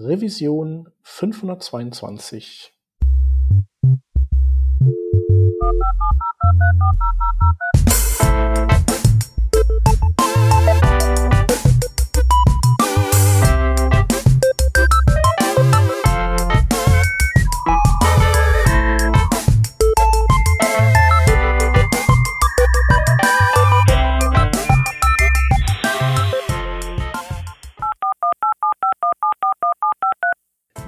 Revision 522.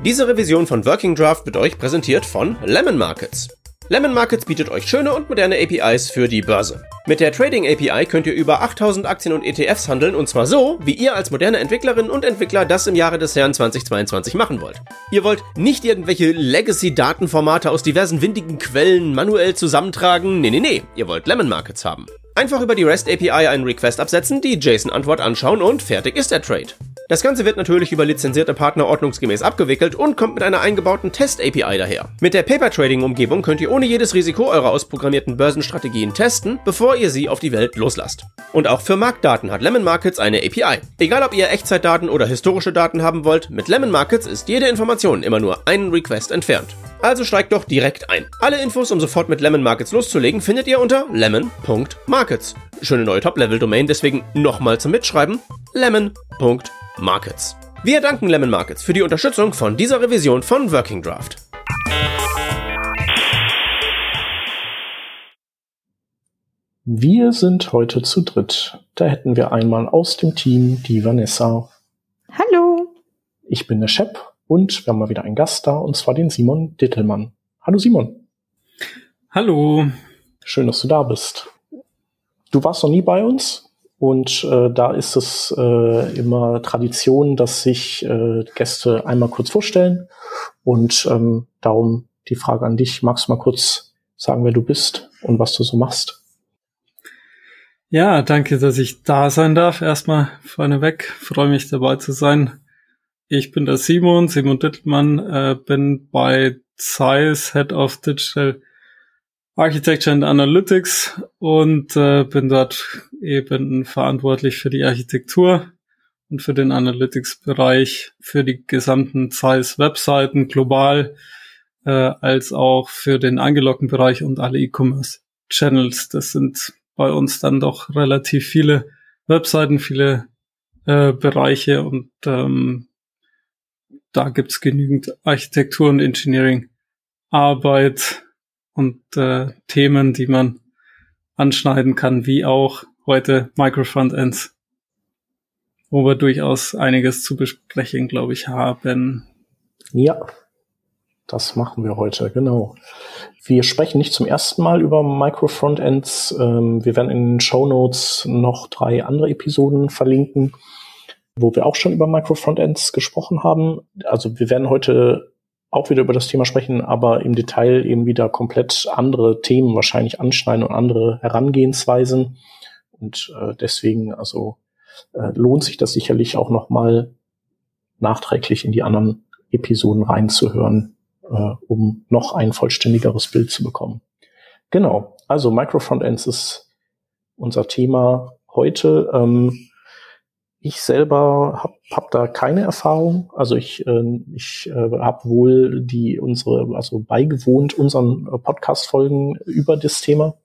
Diese Revision von Working Draft wird euch präsentiert von Lemon Markets. Lemon Markets bietet euch schöne und moderne APIs für die Börse. Mit der Trading API könnt ihr über 8000 Aktien und ETFs handeln und zwar so, wie ihr als moderne Entwicklerin und Entwickler das im Jahre des Herrn 2022 machen wollt. Ihr wollt nicht irgendwelche Legacy-Datenformate aus diversen windigen Quellen manuell zusammentragen. Nee, nee, nee. Ihr wollt Lemon Markets haben. Einfach über die REST API einen Request absetzen, die JSON-Antwort anschauen und fertig ist der Trade. Das Ganze wird natürlich über lizenzierte Partner ordnungsgemäß abgewickelt und kommt mit einer eingebauten Test-API daher. Mit der Paper Trading-Umgebung könnt ihr ohne jedes Risiko eure ausprogrammierten Börsenstrategien testen, bevor ihr sie auf die Welt loslasst. Und auch für Marktdaten hat Lemon Markets eine API. Egal ob ihr Echtzeitdaten oder historische Daten haben wollt, mit Lemon Markets ist jede Information immer nur einen Request entfernt. Also steigt doch direkt ein. Alle Infos, um sofort mit Lemon Markets loszulegen, findet ihr unter lemon.markets. Schöne neue Top-Level-Domain, deswegen nochmal zum Mitschreiben: lemon.markets. Markets. Wir danken Lemon Markets für die Unterstützung von dieser Revision von Working Draft. Wir sind heute zu dritt. Da hätten wir einmal aus dem Team die Vanessa. Hallo. Ich bin der Shep und wir haben mal wieder einen Gast da und zwar den Simon Dittelmann. Hallo Simon. Hallo. Schön, dass du da bist. Du warst noch nie bei uns, und äh, da ist es äh, immer Tradition, dass sich äh, Gäste einmal kurz vorstellen. Und ähm, darum die Frage an dich. Magst du mal kurz sagen, wer du bist und was du so machst? Ja, danke, dass ich da sein darf. Erstmal vorneweg. Freue mich dabei zu sein. Ich bin der Simon, Simon Dittelmann, äh, bin bei Zeiss Head of Digital Architecture and Analytics und äh, bin dort eben verantwortlich für die Architektur und für den Analytics-Bereich, für die gesamten Zeiss-Webseiten global, äh, als auch für den angeloggten Bereich und alle E-Commerce-Channels. Das sind bei uns dann doch relativ viele Webseiten, viele äh, Bereiche und ähm, da gibt's genügend Architektur und Engineering-Arbeit und äh, Themen, die man anschneiden kann, wie auch heute Microfrontends, wo wir durchaus einiges zu besprechen, glaube ich, haben. Ja, das machen wir heute, genau. Wir sprechen nicht zum ersten Mal über Microfrontends. Ähm, wir werden in den Show Notes noch drei andere Episoden verlinken, wo wir auch schon über Microfrontends gesprochen haben. Also wir werden heute auch wieder über das Thema sprechen, aber im Detail eben wieder komplett andere Themen wahrscheinlich anschneiden und andere Herangehensweisen. Und äh, deswegen, also äh, lohnt sich das sicherlich auch nochmal nachträglich in die anderen Episoden reinzuhören, äh, um noch ein vollständigeres Bild zu bekommen. Genau, also Microfrontends ist unser Thema heute. Ähm, ich selber habe hab da keine Erfahrung. Also ich, äh, ich äh, habe wohl die unsere, also beigewohnt unseren Podcast-Folgen über das Thema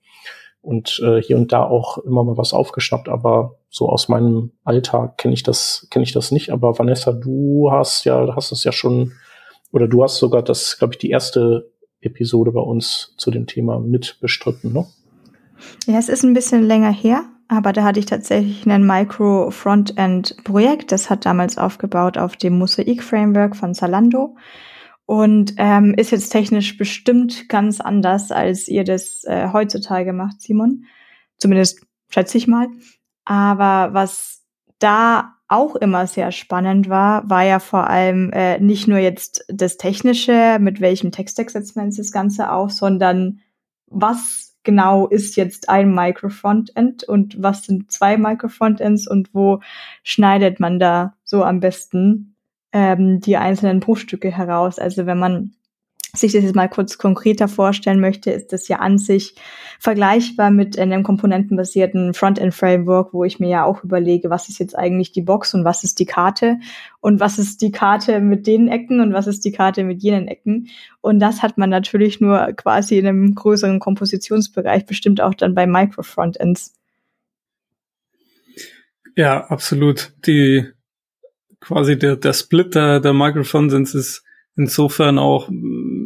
und äh, hier und da auch immer mal was aufgeschnappt, aber so aus meinem Alltag kenne ich das, kenne ich das nicht. Aber Vanessa, du hast ja, hast es ja schon, oder du hast sogar das, glaube ich, die erste Episode bei uns zu dem Thema mit bestritten, ne? Ja, es ist ein bisschen länger her, aber da hatte ich tatsächlich ein Micro-Frontend-Projekt. Das hat damals aufgebaut auf dem Mosaic-Framework von Zalando und ähm, ist jetzt technisch bestimmt ganz anders, als ihr das äh, heutzutage macht, Simon. Zumindest schätze ich mal. Aber was da auch immer sehr spannend war, war ja vor allem äh, nicht nur jetzt das Technische, mit welchem Text setzt man das Ganze auf, sondern was genau ist jetzt ein Microfrontend und was sind zwei Microfrontends und wo schneidet man da so am besten ähm, die einzelnen Bruchstücke heraus. Also wenn man sich das jetzt mal kurz konkreter vorstellen möchte, ist das ja an sich vergleichbar mit einem komponentenbasierten Frontend-Framework, wo ich mir ja auch überlege, was ist jetzt eigentlich die Box und was ist die Karte und was ist die Karte mit den Ecken und was ist die Karte mit jenen Ecken. Und das hat man natürlich nur quasi in einem größeren Kompositionsbereich, bestimmt auch dann bei Micro-Frontends. Ja, absolut. Die quasi der, der Split der, Microfrontends ist insofern auch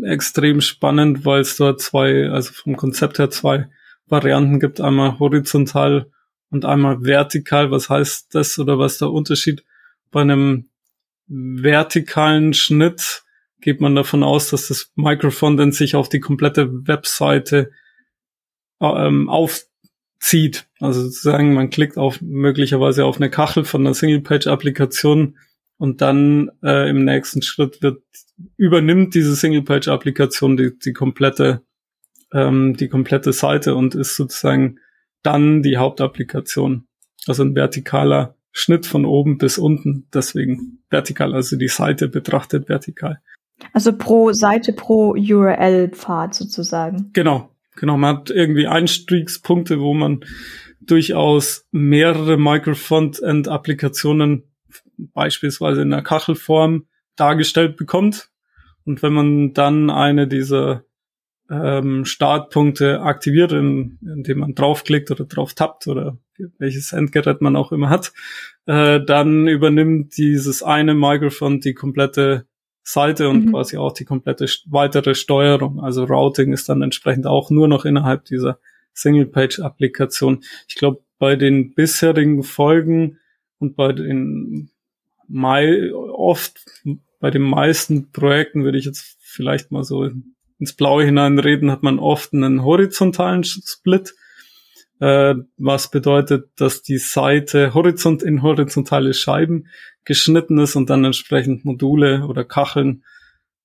extrem spannend, weil es dort zwei, also vom Konzept her zwei Varianten gibt, einmal horizontal und einmal vertikal. Was heißt das oder was der Unterschied? Bei einem vertikalen Schnitt geht man davon aus, dass das Microfrontend sich auf die komplette Webseite ähm, aufzieht. Also sozusagen, man klickt auf möglicherweise auf eine Kachel von einer Single-Page-Applikation und dann äh, im nächsten Schritt wird übernimmt diese Single-Page-Applikation die, die komplette ähm, die komplette Seite und ist sozusagen dann die Hauptapplikation. Also ein vertikaler Schnitt von oben bis unten, deswegen vertikal, also die Seite betrachtet vertikal. Also pro Seite, pro URL-Pfad sozusagen. Genau, genau. Man hat irgendwie Einstiegspunkte, wo man durchaus mehrere Microfront-End-Applikationen beispielsweise in einer Kachelform dargestellt bekommt. Und wenn man dann eine dieser ähm, Startpunkte aktiviert, in, indem man draufklickt oder drauf tappt oder welches Endgerät man auch immer hat, äh, dann übernimmt dieses eine Microphone die komplette Seite und mhm. quasi auch die komplette weitere Steuerung. Also Routing ist dann entsprechend auch nur noch innerhalb dieser Single-Page-Applikation. Ich glaube, bei den bisherigen Folgen und bei den mei oft bei den meisten Projekten würde ich jetzt vielleicht mal so ins Blaue hineinreden, hat man oft einen horizontalen Split, äh, was bedeutet, dass die Seite horizont in horizontale Scheiben geschnitten ist und dann entsprechend Module oder Kacheln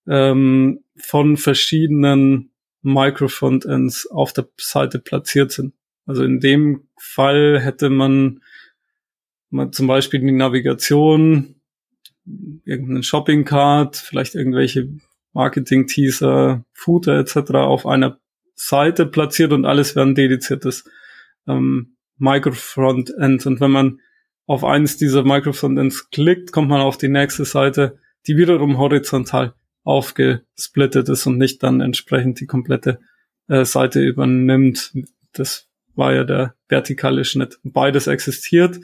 ähm, von verschiedenen Microfrontends auf der Seite platziert sind. Also in dem Fall hätte man, man zum Beispiel die Navigation, irgendeinen Shopping-Card, vielleicht irgendwelche Marketing-Teaser, Footer etc. auf einer Seite platziert und alles wäre ein dediziertes ähm, Microfrontend. Und wenn man auf eines dieser Microfrontends klickt, kommt man auf die nächste Seite, die wiederum horizontal aufgesplittet ist und nicht dann entsprechend die komplette äh, Seite übernimmt. Das war ja der vertikale Schnitt. Beides existiert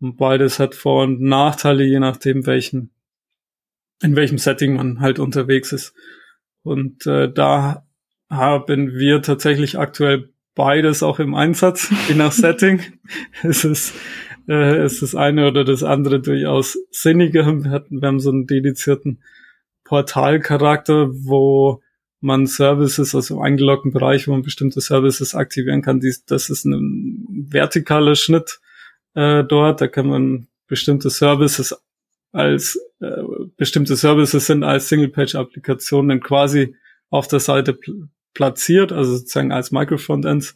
und beides hat Vor- und Nachteile, je nachdem, welchen, in welchem Setting man halt unterwegs ist. Und äh, da haben wir tatsächlich aktuell beides auch im Einsatz, je nach Setting. es ist äh, es ist eine oder das andere durchaus sinniger. Wir, hatten, wir haben so einen dedizierten Portalcharakter, wo man Services aus dem eingeloggten Bereich, wo man bestimmte Services aktivieren kann. Dies, das ist ein vertikaler Schnitt äh, dort. Da kann man bestimmte Services als äh, bestimmte Services sind als Single-Page-Applikationen quasi auf der Seite pl platziert, also sozusagen als Microfrontends.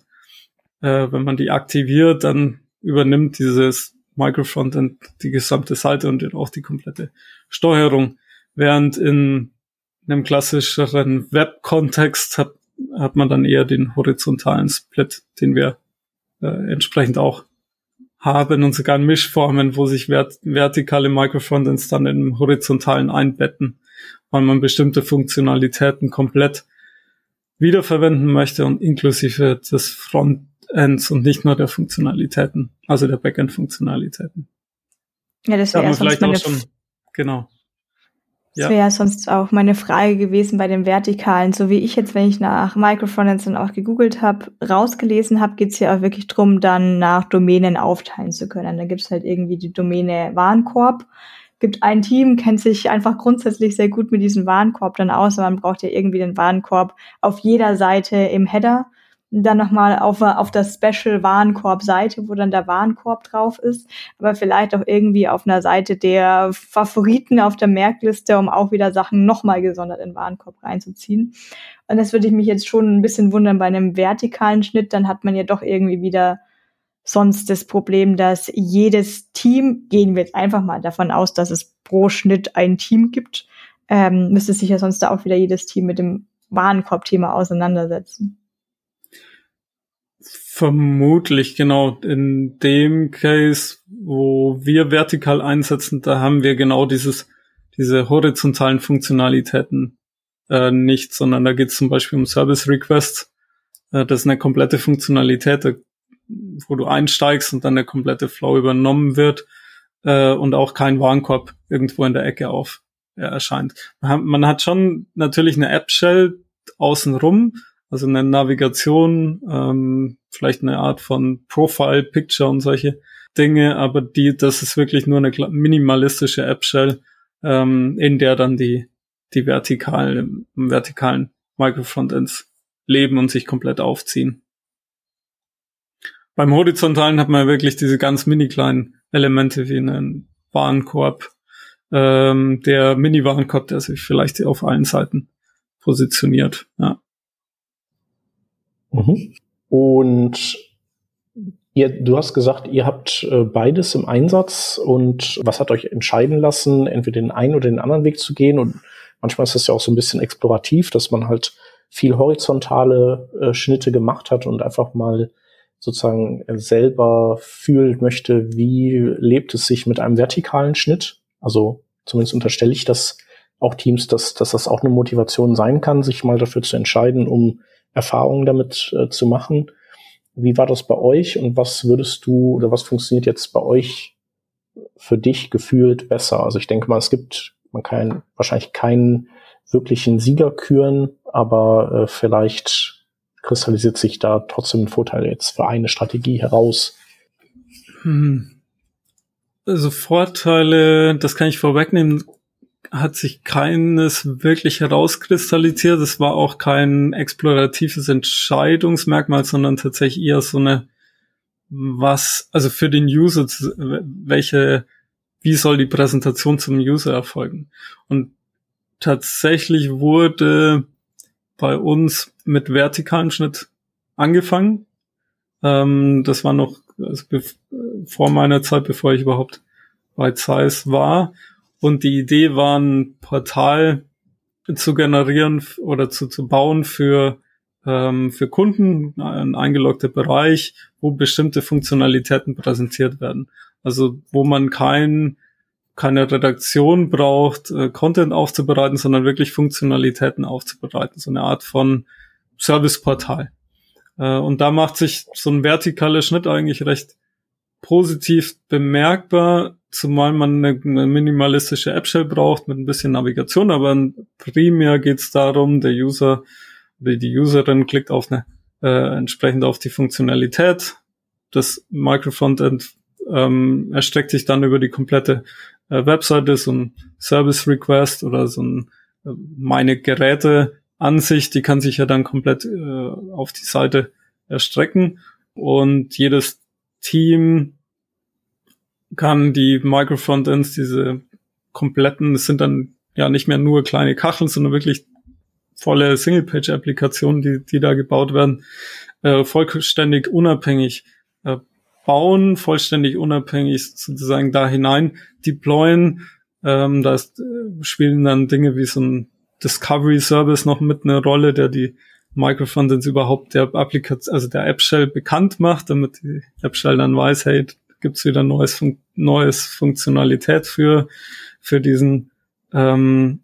Äh, wenn man die aktiviert, dann übernimmt dieses Microfrontend die gesamte Seite und auch die komplette Steuerung. Während in einem klassischeren Web-Kontext hat, hat man dann eher den horizontalen Split, den wir äh, entsprechend auch haben und sogar Mischformen, wo sich vert vertikale Microfrontends dann im horizontalen einbetten, weil man bestimmte Funktionalitäten komplett wiederverwenden möchte und inklusive des Frontends und nicht nur der Funktionalitäten, also der Backend-Funktionalitäten. Ja, das wäre vielleicht meine schon, genau. Das wäre ja sonst auch meine Frage gewesen bei den Vertikalen. So wie ich jetzt, wenn ich nach Microfrontends dann auch gegoogelt habe, rausgelesen habe, geht's ja auch wirklich drum, dann nach Domänen aufteilen zu können. Da gibt's halt irgendwie die Domäne Warenkorb. Gibt ein Team, kennt sich einfach grundsätzlich sehr gut mit diesem Warenkorb dann aus. Man braucht ja irgendwie den Warenkorb auf jeder Seite im Header dann nochmal auf, auf das Special Warenkorb-Seite, wo dann der Warenkorb drauf ist, aber vielleicht auch irgendwie auf einer Seite der Favoriten auf der Merkliste, um auch wieder Sachen nochmal gesondert in den Warenkorb reinzuziehen. Und das würde ich mich jetzt schon ein bisschen wundern bei einem vertikalen Schnitt, dann hat man ja doch irgendwie wieder sonst das Problem, dass jedes Team, gehen wir jetzt einfach mal davon aus, dass es pro Schnitt ein Team gibt, ähm, müsste sich ja sonst da auch wieder jedes Team mit dem Warenkorb-Thema auseinandersetzen. Vermutlich, genau. In dem Case, wo wir vertikal einsetzen, da haben wir genau dieses, diese horizontalen Funktionalitäten äh, nicht, sondern da geht es zum Beispiel um Service Requests. Äh, das ist eine komplette Funktionalität, wo du einsteigst und dann der komplette Flow übernommen wird äh, und auch kein Warenkorb irgendwo in der Ecke auf äh, erscheint. Man hat, schon natürlich eine App-Shell außenrum, also eine Navigation, ähm, vielleicht eine Art von Profile, Picture und solche Dinge, aber die, das ist wirklich nur eine minimalistische App-Shell, ähm, in der dann die, die vertikalen, vertikalen Microfrontends leben und sich komplett aufziehen. Beim horizontalen hat man wirklich diese ganz mini kleinen Elemente wie einen Warenkorb, ähm, der Mini-Warenkorb, der sich vielleicht auf allen Seiten positioniert. Ja. Mhm. Und ihr, du hast gesagt, ihr habt äh, beides im Einsatz und was hat euch entscheiden lassen, entweder den einen oder den anderen Weg zu gehen? Und manchmal ist das ja auch so ein bisschen explorativ, dass man halt viel horizontale äh, Schnitte gemacht hat und einfach mal sozusagen selber fühlen möchte, wie lebt es sich mit einem vertikalen Schnitt. Also zumindest unterstelle ich das auch Teams, dass, dass das auch eine Motivation sein kann, sich mal dafür zu entscheiden, um Erfahrungen damit äh, zu machen. Wie war das bei euch und was würdest du oder was funktioniert jetzt bei euch für dich gefühlt besser? Also ich denke mal, es gibt, man kann wahrscheinlich keinen wirklichen Sieger küren, aber äh, vielleicht kristallisiert sich da trotzdem ein Vorteil jetzt für eine Strategie heraus. Hm. Also Vorteile, das kann ich vorwegnehmen, hat sich keines wirklich herauskristallisiert. Es war auch kein exploratives Entscheidungsmerkmal, sondern tatsächlich eher so eine, was, also für den User, welche, wie soll die Präsentation zum User erfolgen? Und tatsächlich wurde bei uns mit vertikalem Schnitt angefangen. Ähm, das war noch also vor meiner Zeit, bevor ich überhaupt bei Zeiss war. Und die Idee war, ein Portal zu generieren oder zu, zu bauen für, ähm, für Kunden, ein eingeloggter Bereich, wo bestimmte Funktionalitäten präsentiert werden. Also wo man kein, keine Redaktion braucht, äh, Content aufzubereiten, sondern wirklich Funktionalitäten aufzubereiten. So eine Art von Serviceportal. Äh, und da macht sich so ein vertikaler Schnitt eigentlich recht positiv bemerkbar, zumal man eine, eine minimalistische App-Shell braucht mit ein bisschen Navigation, aber primär geht es darum, der User oder die Userin klickt auf eine äh, entsprechend auf die Funktionalität. Das Microfrontend ähm, erstreckt sich dann über die komplette äh, Webseite, so ein Service Request oder so ein äh, meine Geräte Ansicht, die kann sich ja dann komplett äh, auf die Seite erstrecken und jedes Team kann die Microfrontends, diese kompletten, es sind dann ja nicht mehr nur kleine Kacheln, sondern wirklich volle Single-Page-Applikationen, die, die da gebaut werden, äh, vollständig unabhängig äh, bauen, vollständig unabhängig sozusagen da hinein deployen. Ähm, da ist, äh, spielen dann Dinge wie so ein Discovery Service noch mit einer Rolle, der die Microfrontends überhaupt der Applikation, also der App-Shell bekannt macht, damit die App-Shell dann weiß, hey, gibt's wieder neues, Fun neues Funktionalität für, für diesen, ähm,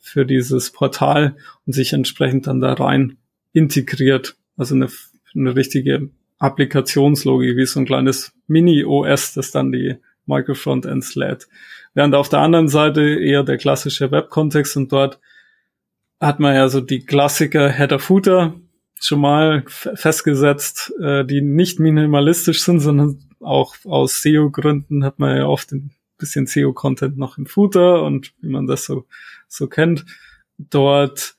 für dieses Portal und sich entsprechend dann da rein integriert. Also eine, eine richtige Applikationslogik, wie so ein kleines Mini-OS, das dann die Microfrontends lädt. Während auf der anderen Seite eher der klassische Web-Kontext und dort hat man ja so die Klassiker Header-Footer schon mal festgesetzt, äh, die nicht minimalistisch sind, sondern auch aus SEO-Gründen hat man ja oft ein bisschen SEO-Content noch im Footer und wie man das so, so kennt. Dort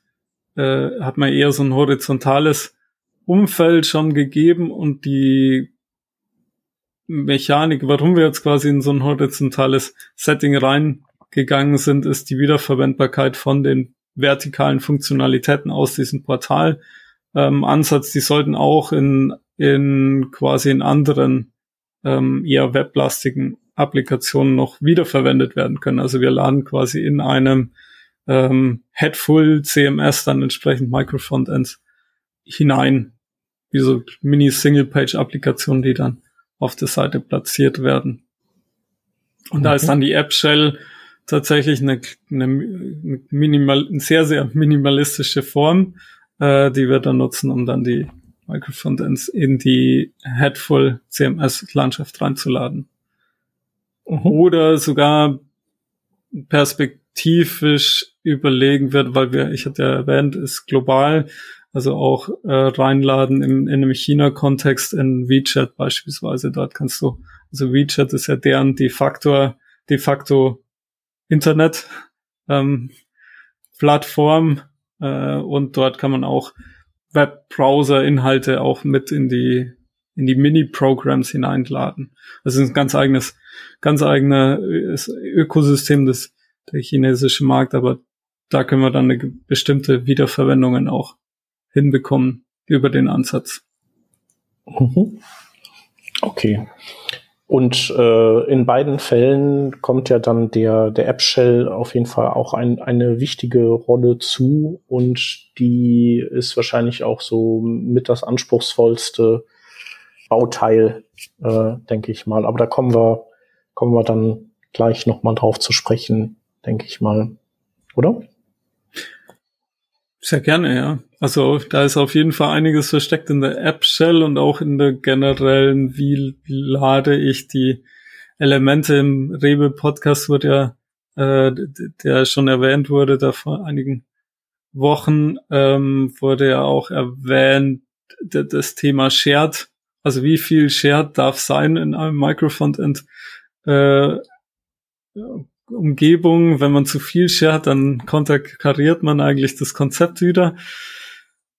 äh, hat man eher so ein horizontales Umfeld schon gegeben und die Mechanik, warum wir jetzt quasi in so ein horizontales Setting reingegangen sind, ist die Wiederverwendbarkeit von den vertikalen Funktionalitäten aus diesem Portal ähm, Ansatz. Die sollten auch in, in quasi in anderen ähm, eher weblastigen Applikationen noch wiederverwendet werden können. Also wir laden quasi in einem ähm, Headful CMS dann entsprechend Microfrontends hinein, wie so Mini-Single-Page-Applikationen, die dann auf der Seite platziert werden. Und mhm. da ist dann die App-Shell tatsächlich eine, eine, minimal, eine sehr, sehr minimalistische Form, äh, die wir dann nutzen, um dann die Microfrontends in die Headful CMS-Landschaft reinzuladen. Mhm. Oder sogar perspektivisch überlegen wird, weil wir, ich hatte ja erwähnt, ist global, also auch äh, reinladen im, in einem China-Kontext in WeChat beispielsweise. Dort kannst du, also WeChat ist ja deren de facto, de facto Internet ähm, Plattform äh, und dort kann man auch Webbrowser-Inhalte auch mit in die in die Mini-Programs hineinladen. Das ist ein ganz eigenes, ganz eigener Ökosystem des der chinesische Markt, aber da können wir dann eine bestimmte Wiederverwendungen auch hinbekommen über den Ansatz. Mhm. Okay. Und äh, in beiden Fällen kommt ja dann der, der App-Shell auf jeden Fall auch ein, eine wichtige Rolle zu und die ist wahrscheinlich auch so mit das anspruchsvollste Bauteil, äh, denke ich mal. Aber da kommen wir, kommen wir dann gleich nochmal drauf zu sprechen, denke ich mal. Oder? Sehr gerne, ja. Also da ist auf jeden Fall einiges versteckt in der App-Shell und auch in der generellen, wie lade ich die Elemente im Rewe-Podcast wurde ja, äh, der schon erwähnt wurde, da vor einigen Wochen ähm, wurde ja auch erwähnt, das Thema Shared, also wie viel Shared darf sein in einem Microfrontend äh, Umgebung, wenn man zu viel shared, dann konterkariert man eigentlich das Konzept wieder.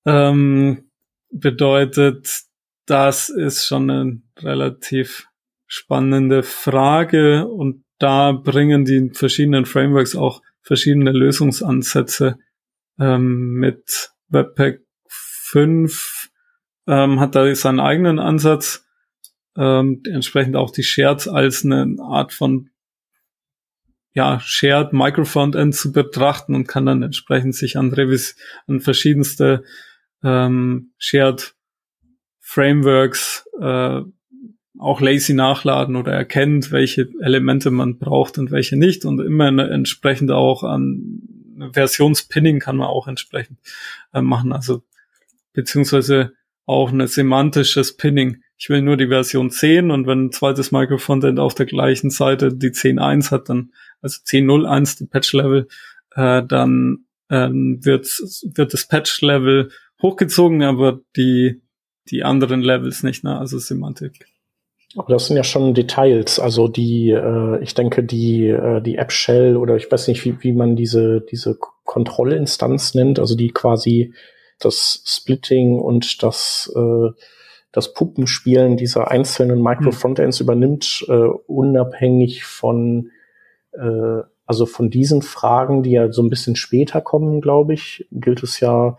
Ähm, bedeutet, das ist schon eine relativ spannende Frage und da bringen die verschiedenen Frameworks auch verschiedene Lösungsansätze ähm, mit Webpack 5 ähm, hat da seinen eigenen Ansatz, ähm, entsprechend auch die Shares als eine Art von ja, Shared Microfrontend zu betrachten und kann dann entsprechend sich an Revis an verschiedenste ähm, Shared Frameworks äh, auch lazy nachladen oder erkennt, welche Elemente man braucht und welche nicht und immer entsprechend auch an Versionspinning kann man auch entsprechend äh, machen, also beziehungsweise auch ein semantisches Pinning. Ich will nur die Version 10 und wenn ein zweites Microfrontend auf der gleichen Seite die 10.1 hat, dann also 10.01 die Patch-Level, äh, dann ähm, wird, wird das Patch-Level hochgezogen, aber die, die anderen Levels nicht, ne? also Semantik. Aber das sind ja schon Details. Also die, äh, ich denke, die, äh, die App Shell oder ich weiß nicht, wie, wie man diese, diese Kontrollinstanz nennt, also die quasi das Splitting und das, äh, das Puppenspielen dieser einzelnen Micro-Frontends mhm. übernimmt, äh, unabhängig von äh, also von diesen Fragen, die ja so ein bisschen später kommen, glaube ich, gilt es ja,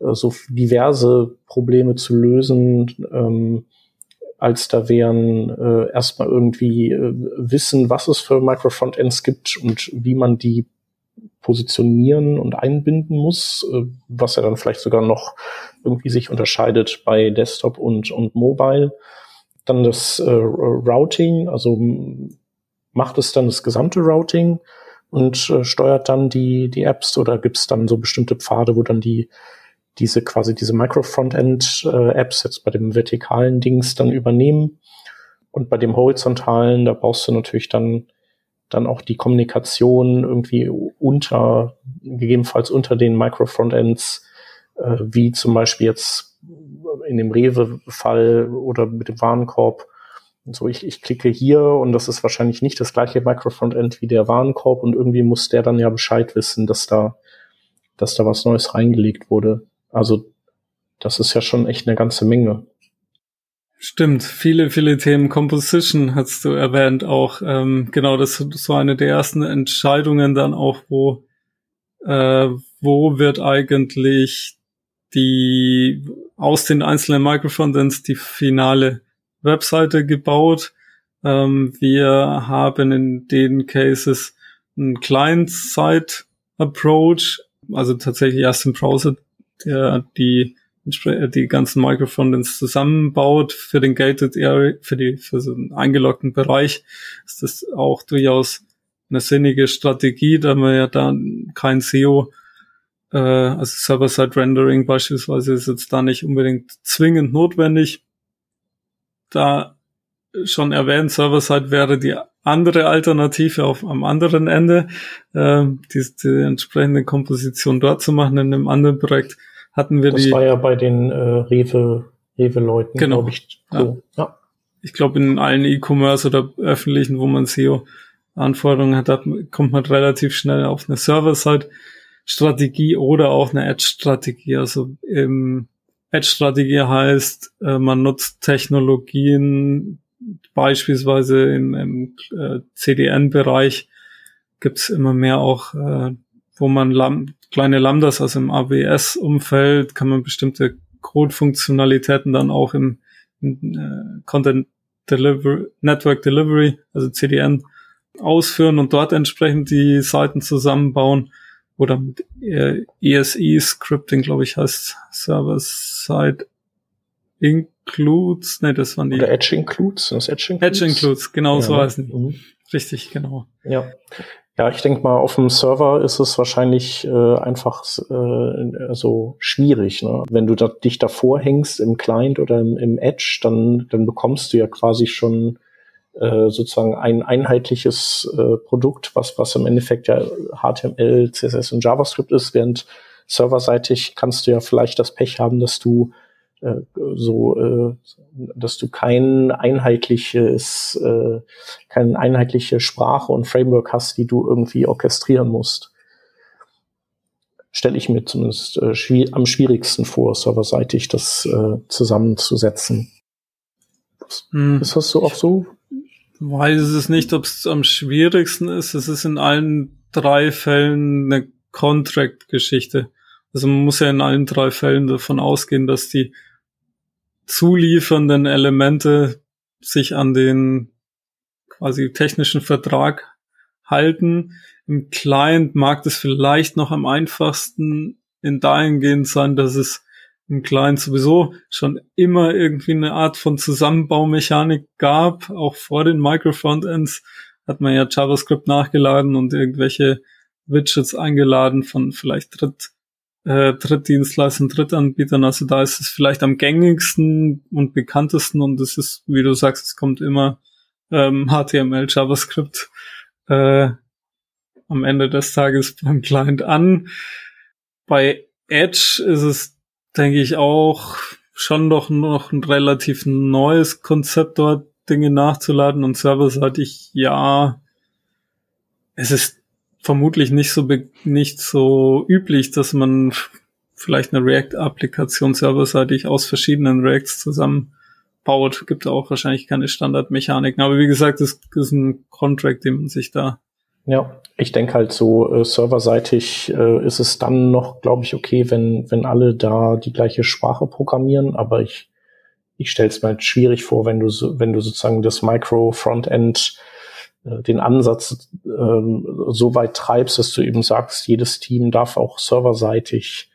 äh, so diverse Probleme zu lösen, ähm, als da wären äh, erstmal irgendwie äh, wissen, was es für Microfrontends gibt und wie man die positionieren und einbinden muss, äh, was ja dann vielleicht sogar noch irgendwie sich unterscheidet bei Desktop und, und Mobile. Dann das äh, Routing, also macht es dann das gesamte Routing und äh, steuert dann die, die Apps oder gibt es dann so bestimmte Pfade, wo dann die diese quasi diese Micro-Frontend-Apps äh, jetzt bei dem vertikalen Dings dann übernehmen. Und bei dem horizontalen, da brauchst du natürlich dann, dann auch die Kommunikation irgendwie unter, gegebenenfalls unter den Micro-Frontends, äh, wie zum Beispiel jetzt in dem Rewe-Fall oder mit dem Warenkorb so, ich, ich klicke hier und das ist wahrscheinlich nicht das gleiche Microfrontend wie der Warenkorb und irgendwie muss der dann ja Bescheid wissen, dass da, dass da was Neues reingelegt wurde. Also, das ist ja schon echt eine ganze Menge. Stimmt, viele, viele Themen. Composition hast du erwähnt auch. Ähm, genau, das ist so eine der ersten Entscheidungen dann auch, wo, äh, wo wird eigentlich die aus den einzelnen Microfrontends die finale Webseite gebaut. Ähm, wir haben in den Cases ein Client-Side Approach, also tatsächlich erst im Browser, der die die ganzen Microfrontends zusammenbaut für den Gated Area, für die, für so einen eingeloggten Bereich, ist das auch durchaus eine sinnige Strategie, da man ja dann kein SEO, äh, also Server-Side Rendering beispielsweise ist jetzt da nicht unbedingt zwingend notwendig. Da schon erwähnt, Server-Side wäre die andere Alternative auf am anderen Ende, äh, die, die entsprechende Komposition dort zu machen. In einem anderen Projekt hatten wir das die. Das war ja bei den äh, Rewe, Rewe-Leuten, genau. glaube ich. So. Ja. ja. Ich glaube, in allen E-Commerce oder öffentlichen, wo man SEO-Anforderungen hat, kommt man relativ schnell auf eine Server-Side-Strategie oder auch eine Edge-Strategie. Also im Edge-Strategie heißt, äh, man nutzt Technologien, beispielsweise im, im äh, CDN-Bereich gibt's immer mehr auch, äh, wo man Lam kleine Lambdas, also im AWS-Umfeld kann man bestimmte Code-Funktionalitäten dann auch im, im äh, Content Delivery, Network Delivery, also CDN, ausführen und dort entsprechend die Seiten zusammenbauen oder mit äh, ESE-Scripting, glaube ich, heißt Server-Side Includes, ne, das waren die. Oder Edge Includes, das Edge Includes. Edge Includes, genau ja, so heißen die. Mhm. Richtig, genau. Ja. Ja, ich denke mal, auf dem Server ist es wahrscheinlich äh, einfach äh, also schwierig. Ne? Wenn du da, dich davor hängst im Client oder im, im Edge, dann, dann bekommst du ja quasi schon äh, sozusagen ein einheitliches äh, Produkt, was, was im Endeffekt ja HTML, CSS und JavaScript ist, während serverseitig kannst du ja vielleicht das Pech haben, dass du so, äh, dass du kein einheitliches, äh, keine einheitliche Sprache und Framework hast, die du irgendwie orchestrieren musst. Stelle ich mir zumindest äh, am schwierigsten vor, serverseitig das äh, zusammenzusetzen. Hm. Ist das so auch so? Weiß es nicht, ob es am schwierigsten ist. Es ist in allen drei Fällen eine Contract-Geschichte. Also man muss ja in allen drei Fällen davon ausgehen, dass die zuliefernden Elemente sich an den quasi technischen Vertrag halten. Im Client mag das vielleicht noch am einfachsten in dahingehend sein, dass es im Client sowieso schon immer irgendwie eine Art von Zusammenbaumechanik gab. Auch vor den Microfrontends hat man ja JavaScript nachgeladen und irgendwelche Widgets eingeladen von vielleicht Dritt äh, Drittdienstleistern, Drittanbietern. Also da ist es vielleicht am gängigsten und bekanntesten und es ist, wie du sagst, es kommt immer ähm, HTML, JavaScript äh, am Ende des Tages beim Client an. Bei Edge ist es, denke ich, auch schon doch noch ein relativ neues Konzept dort Dinge nachzuladen und serverseitig ja, es ist vermutlich nicht so nicht so üblich, dass man vielleicht eine React-Applikation serverseitig aus verschiedenen Reacts zusammenbaut. Gibt auch wahrscheinlich keine Standardmechaniken. Aber wie gesagt, das ist ein Contract, den man sich da ja, ich denke halt so äh, serverseitig äh, ist es dann noch, glaube ich, okay, wenn wenn alle da die gleiche Sprache programmieren. Aber ich ich stelle es mir halt schwierig vor, wenn du so, wenn du sozusagen das Micro Frontend den Ansatz ähm, so weit treibst, dass du eben sagst, jedes Team darf auch serverseitig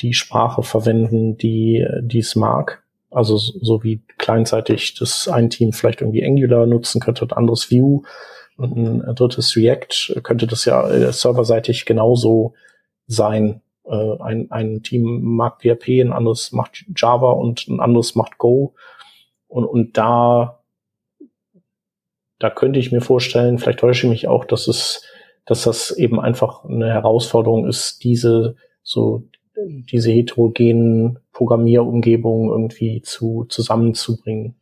die Sprache verwenden, die, die es mag. Also so wie kleinseitig das ein Team vielleicht irgendwie Angular nutzen könnte, ein anderes View und ein drittes React, könnte das ja äh, serverseitig genauso sein. Äh, ein, ein Team mag PHP, ein anderes macht Java und ein anderes macht Go. Und, und da da könnte ich mir vorstellen, vielleicht täusche ich mich auch, dass es, dass das eben einfach eine Herausforderung ist, diese so diese heterogenen Programmierumgebungen irgendwie zu zusammenzubringen.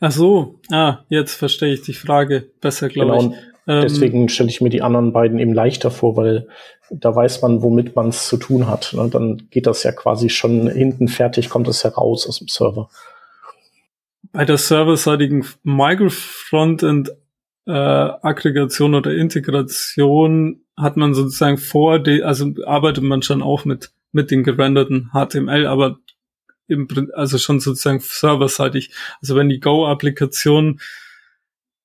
Ach so, ah, jetzt verstehe ich die Frage besser, glaube genau, ich. Ähm, deswegen stelle ich mir die anderen beiden eben leichter vor, weil da weiß man, womit man es zu tun hat. Ne? Dann geht das ja quasi schon hinten fertig, kommt es heraus aus dem Server bei der serverseitigen Microfrontend äh, Aggregation oder Integration hat man sozusagen vor, die, also arbeitet man schon auch mit mit den gerenderten HTML, aber im, also schon sozusagen serverseitig. Also wenn die Go-Applikation,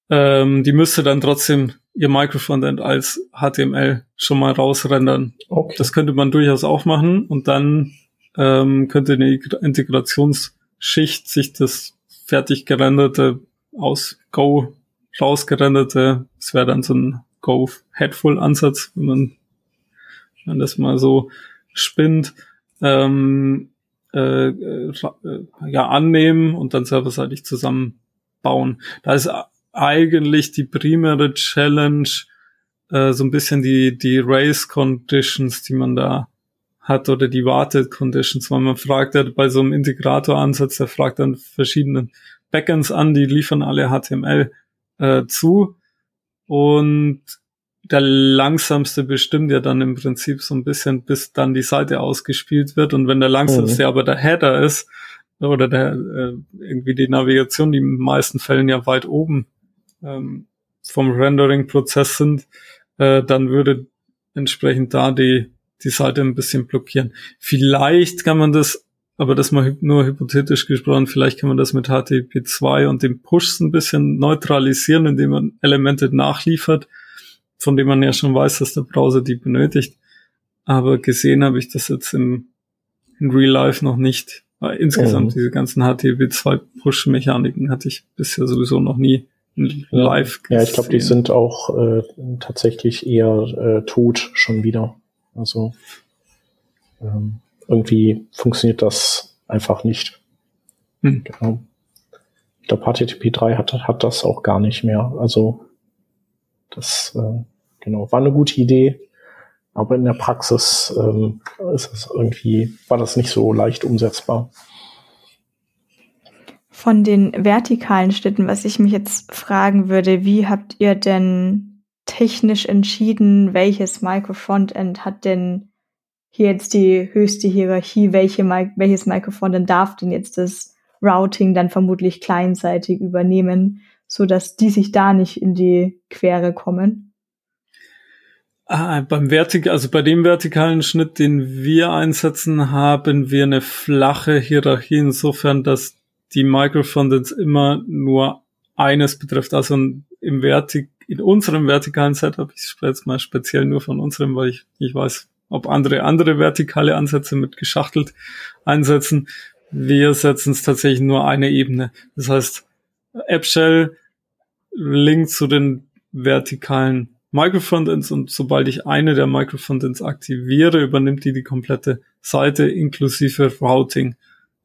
ähm, die müsste dann trotzdem ihr Microfrontend als HTML schon mal rausrendern. Okay. Das könnte man durchaus auch machen und dann ähm, könnte eine Integrationsschicht sich das fertig gerenderte aus Go rausgerenderte, das wäre dann so ein Go Headful Ansatz, wenn man, wenn man das mal so spinnt, ähm, äh, äh, ja annehmen und dann serverseitig zusammenbauen. Da ist eigentlich die primäre Challenge äh, so ein bisschen die die Race Conditions, die man da hat oder die Warted Conditions, weil man fragt ja bei so einem Integrator-Ansatz, der fragt dann verschiedenen Backends an, die liefern alle HTML äh, zu und der langsamste bestimmt ja dann im Prinzip so ein bisschen, bis dann die Seite ausgespielt wird. Und wenn der langsamste mhm. aber der Header ist, oder der äh, irgendwie die Navigation, die in den meisten Fällen ja weit oben ähm, vom Rendering-Prozess sind, äh, dann würde entsprechend da die, die Seite ein bisschen blockieren. Vielleicht kann man das, aber das mal nur hypothetisch gesprochen, vielleicht kann man das mit HTTP2 und dem Push ein bisschen neutralisieren, indem man Elemente nachliefert von dem man ja schon weiß, dass der Browser die benötigt. Aber gesehen habe ich das jetzt im, in Real Life noch nicht. Weil insgesamt mhm. diese ganzen HTTP2-Push-Mechaniken hatte ich bisher sowieso noch nie live gesehen. Ja, ich glaube, die sind auch äh, tatsächlich eher äh, tot schon wieder. Also ähm, irgendwie funktioniert das einfach nicht. Hm. Genau. Ich glaube, HTTP 3 hat, hat das auch gar nicht mehr. Also das äh, genau war eine gute Idee, aber in der Praxis ähm, ist es irgendwie war das nicht so leicht umsetzbar. Von den vertikalen Schnitten, was ich mich jetzt fragen würde, wie habt ihr denn technisch entschieden, welches Micro-Frontend hat denn hier jetzt die höchste Hierarchie, welche, welches Micro-Frontend darf denn jetzt das Routing dann vermutlich kleinseitig übernehmen? so dass die sich da nicht in die Quere kommen? Ah, beim Vertik, also bei dem vertikalen Schnitt, den wir einsetzen, haben wir eine flache Hierarchie insofern, dass die Microfrontends immer nur eines betrifft. Also im Vertik, in unserem vertikalen Setup, ich spreche jetzt mal speziell nur von unserem, weil ich nicht weiß, ob andere andere vertikale Ansätze mit geschachtelt einsetzen. Wir setzen es tatsächlich nur eine Ebene. Das heißt, AppShell Link zu den vertikalen Microfrontends und sobald ich eine der Microfrontends aktiviere, übernimmt die die komplette Seite inklusive Routing.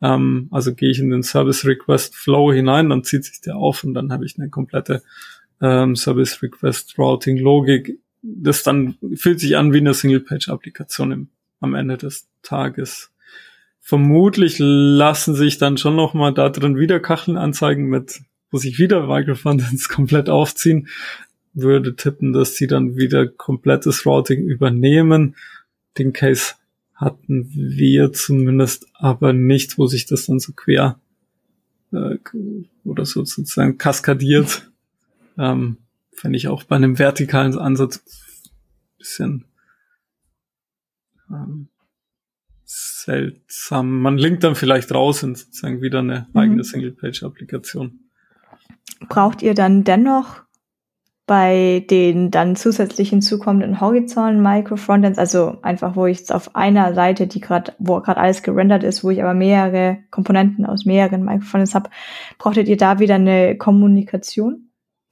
Ähm, also gehe ich in den Service Request Flow hinein, dann zieht sich der auf und dann habe ich eine komplette ähm, Service Request Routing Logik. Das dann fühlt sich an wie eine Single Page Applikation am Ende des Tages. Vermutlich lassen sich dann schon noch mal da drin wieder Kacheln anzeigen mit muss ich wieder Microfontends komplett aufziehen, würde tippen, dass sie dann wieder komplettes Routing übernehmen. Den Case hatten wir zumindest aber nicht, wo sich das dann so quer äh, oder so sozusagen kaskadiert. Ähm, Fände ich auch bei einem vertikalen Ansatz bisschen ähm, seltsam. Man linkt dann vielleicht raus in sozusagen wieder eine mhm. eigene Single-Page-Applikation braucht ihr dann dennoch bei den dann zusätzlich hinzukommenden horizontalen Micro-Frontends, also einfach, wo ich jetzt auf einer Seite, die gerade, wo gerade alles gerendert ist, wo ich aber mehrere Komponenten aus mehreren Micro-Frontends habe, brauchtet ihr da wieder eine Kommunikation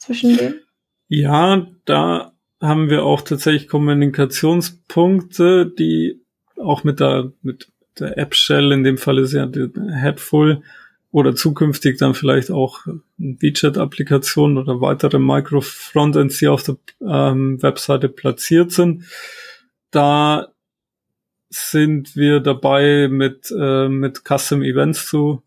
zwischen denen? Ja, da haben wir auch tatsächlich Kommunikationspunkte, die auch mit der, mit der App-Shell, in dem Fall ist ja die Headful, oder zukünftig dann vielleicht auch WeChat-Applikationen oder weitere Micro-Frontends, die auf der ähm, Webseite platziert sind. Da sind wir dabei, mit, äh, mit Custom Events zu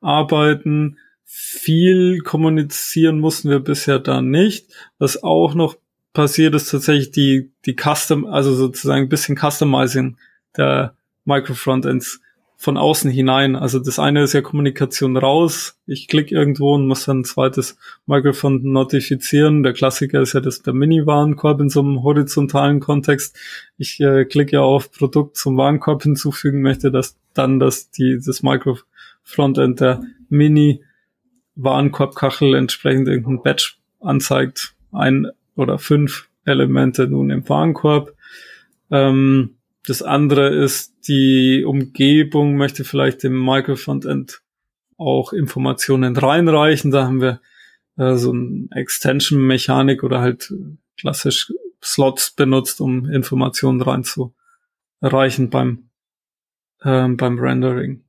arbeiten. Viel kommunizieren mussten wir bisher da nicht. Was auch noch passiert, ist tatsächlich die, die Custom, also sozusagen ein bisschen Customizing der Micro-Frontends von außen hinein. Also das eine ist ja Kommunikation raus. Ich klicke irgendwo und muss dann ein zweites Mikrofon notifizieren. Der Klassiker ist ja das der Mini-Warenkorb in so einem horizontalen Kontext. Ich äh, klicke ja auf Produkt zum Warenkorb hinzufügen, möchte dass dann dass die das Micro-Frontend der Mini Warenkorbkachel entsprechend irgendein Badge anzeigt. Ein oder fünf Elemente nun im Warenkorb. Ähm, das andere ist, die Umgebung möchte vielleicht dem Microfrontend auch Informationen reinreichen. Da haben wir äh, so ein Extension-Mechanik oder halt klassisch Slots benutzt, um Informationen reinzureichen beim, äh, beim Rendering.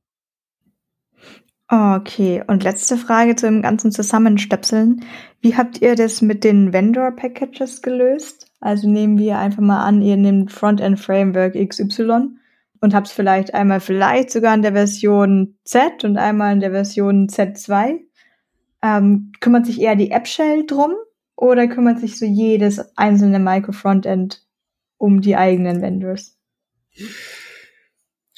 Okay, und letzte Frage zu dem ganzen Zusammenstöpseln. Wie habt ihr das mit den Vendor-Packages gelöst? Also nehmen wir einfach mal an, ihr nehmt Frontend Framework XY und habt es vielleicht einmal vielleicht sogar in der Version Z und einmal in der Version Z2. Ähm, kümmert sich eher die App-Shell drum oder kümmert sich so jedes einzelne Micro-Frontend um die eigenen Vendors?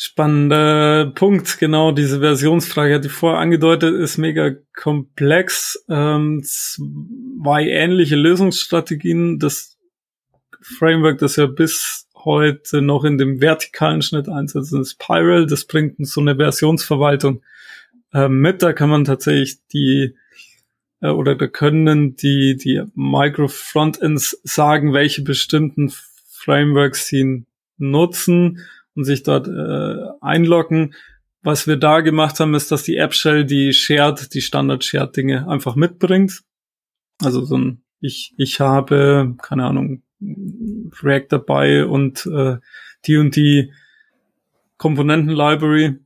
Spannender Punkt, genau, diese Versionsfrage hatte ich vorher angedeutet, ist mega komplex. Ähm, zwei ähnliche Lösungsstrategien. Das Framework, das wir bis heute noch in dem vertikalen Schnitt einsetzen, ist Spiral. Das bringt so eine Versionsverwaltung äh, mit. Da kann man tatsächlich die äh, oder da können die, die Micro-Frontends sagen, welche bestimmten Frameworks sie nutzen und sich dort äh, einloggen. Was wir da gemacht haben, ist, dass die App Shell die Shared, die Standard Shared Dinge einfach mitbringt. Also so ein, ich, ich habe, keine Ahnung, React dabei und äh, die und die Komponenten-Library.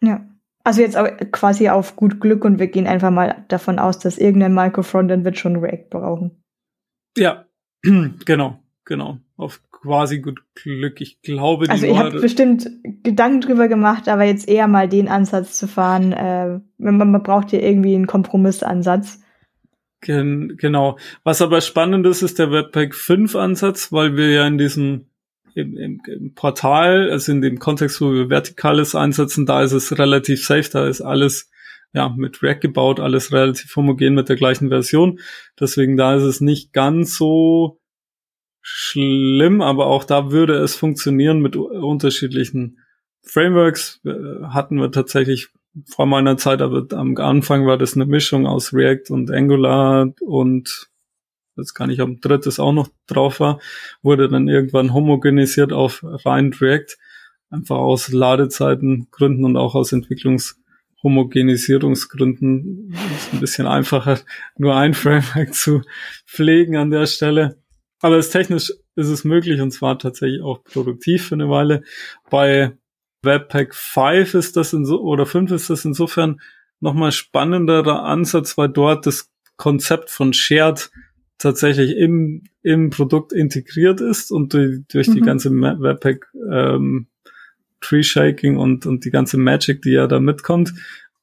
Ja. Also jetzt quasi auf gut Glück und wir gehen einfach mal davon aus, dass irgendein Microfrontend wird schon React brauchen. Ja, genau, genau. Auf quasi gut Glück. Ich glaube, die Also ihr habt bestimmt Gedanken drüber gemacht, aber jetzt eher mal den Ansatz zu fahren. Äh, man, man braucht hier irgendwie einen Kompromissansatz. Gen genau. Was aber spannend ist, ist der Webpack 5 Ansatz, weil wir ja in diesem im, im, im Portal, also in dem Kontext, wo wir Vertikales einsetzen, da ist es relativ safe, da ist alles ja mit React gebaut, alles relativ homogen mit der gleichen Version. Deswegen da ist es nicht ganz so schlimm, aber auch da würde es funktionieren mit unterschiedlichen Frameworks. Hatten wir tatsächlich vor meiner Zeit, aber am Anfang war das eine Mischung aus React und Angular und jetzt kann ich am drittes auch noch drauf war, wurde dann irgendwann homogenisiert auf rein React, einfach aus Ladezeitengründen und auch aus Entwicklungshomogenisierungsgründen. ist ein bisschen einfacher, nur ein Framework zu pflegen an der Stelle. Aber es technisch ist es möglich und zwar tatsächlich auch produktiv für eine Weile. Bei Webpack 5 ist das in so, oder 5 ist das insofern nochmal spannenderer Ansatz, weil dort das Konzept von Shared tatsächlich im, im Produkt integriert ist und durch, durch mhm. die ganze Webpack ähm, Tree Shaking und, und die ganze Magic, die ja da mitkommt,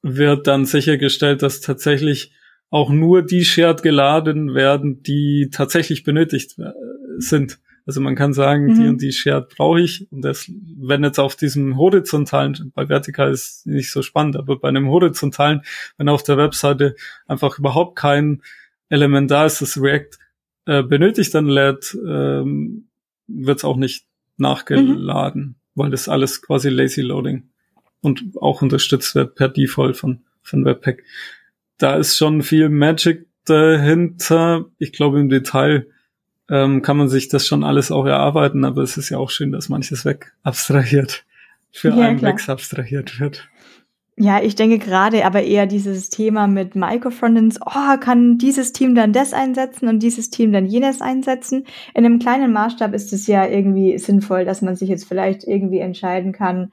wird dann sichergestellt, dass tatsächlich auch nur die Shared geladen werden, die tatsächlich benötigt äh, sind. Also man kann sagen, mhm. die und die Shared brauche ich. Und das, wenn jetzt auf diesem horizontalen, bei vertikal ist nicht so spannend, aber bei einem horizontalen, wenn auf der Webseite einfach überhaupt kein Element da ist, das React äh, benötigt, dann lädt, ähm, wird es auch nicht nachgeladen, mhm. weil das alles quasi Lazy Loading und auch unterstützt wird per Default von, von Webpack da ist schon viel Magic dahinter. Ich glaube, im Detail ähm, kann man sich das schon alles auch erarbeiten, aber es ist ja auch schön, dass manches weg abstrahiert, für ja, einen weg abstrahiert wird. Ja, ich denke gerade aber eher dieses Thema mit Microfrontends, oh, kann dieses Team dann das einsetzen und dieses Team dann jenes einsetzen. In einem kleinen Maßstab ist es ja irgendwie sinnvoll, dass man sich jetzt vielleicht irgendwie entscheiden kann,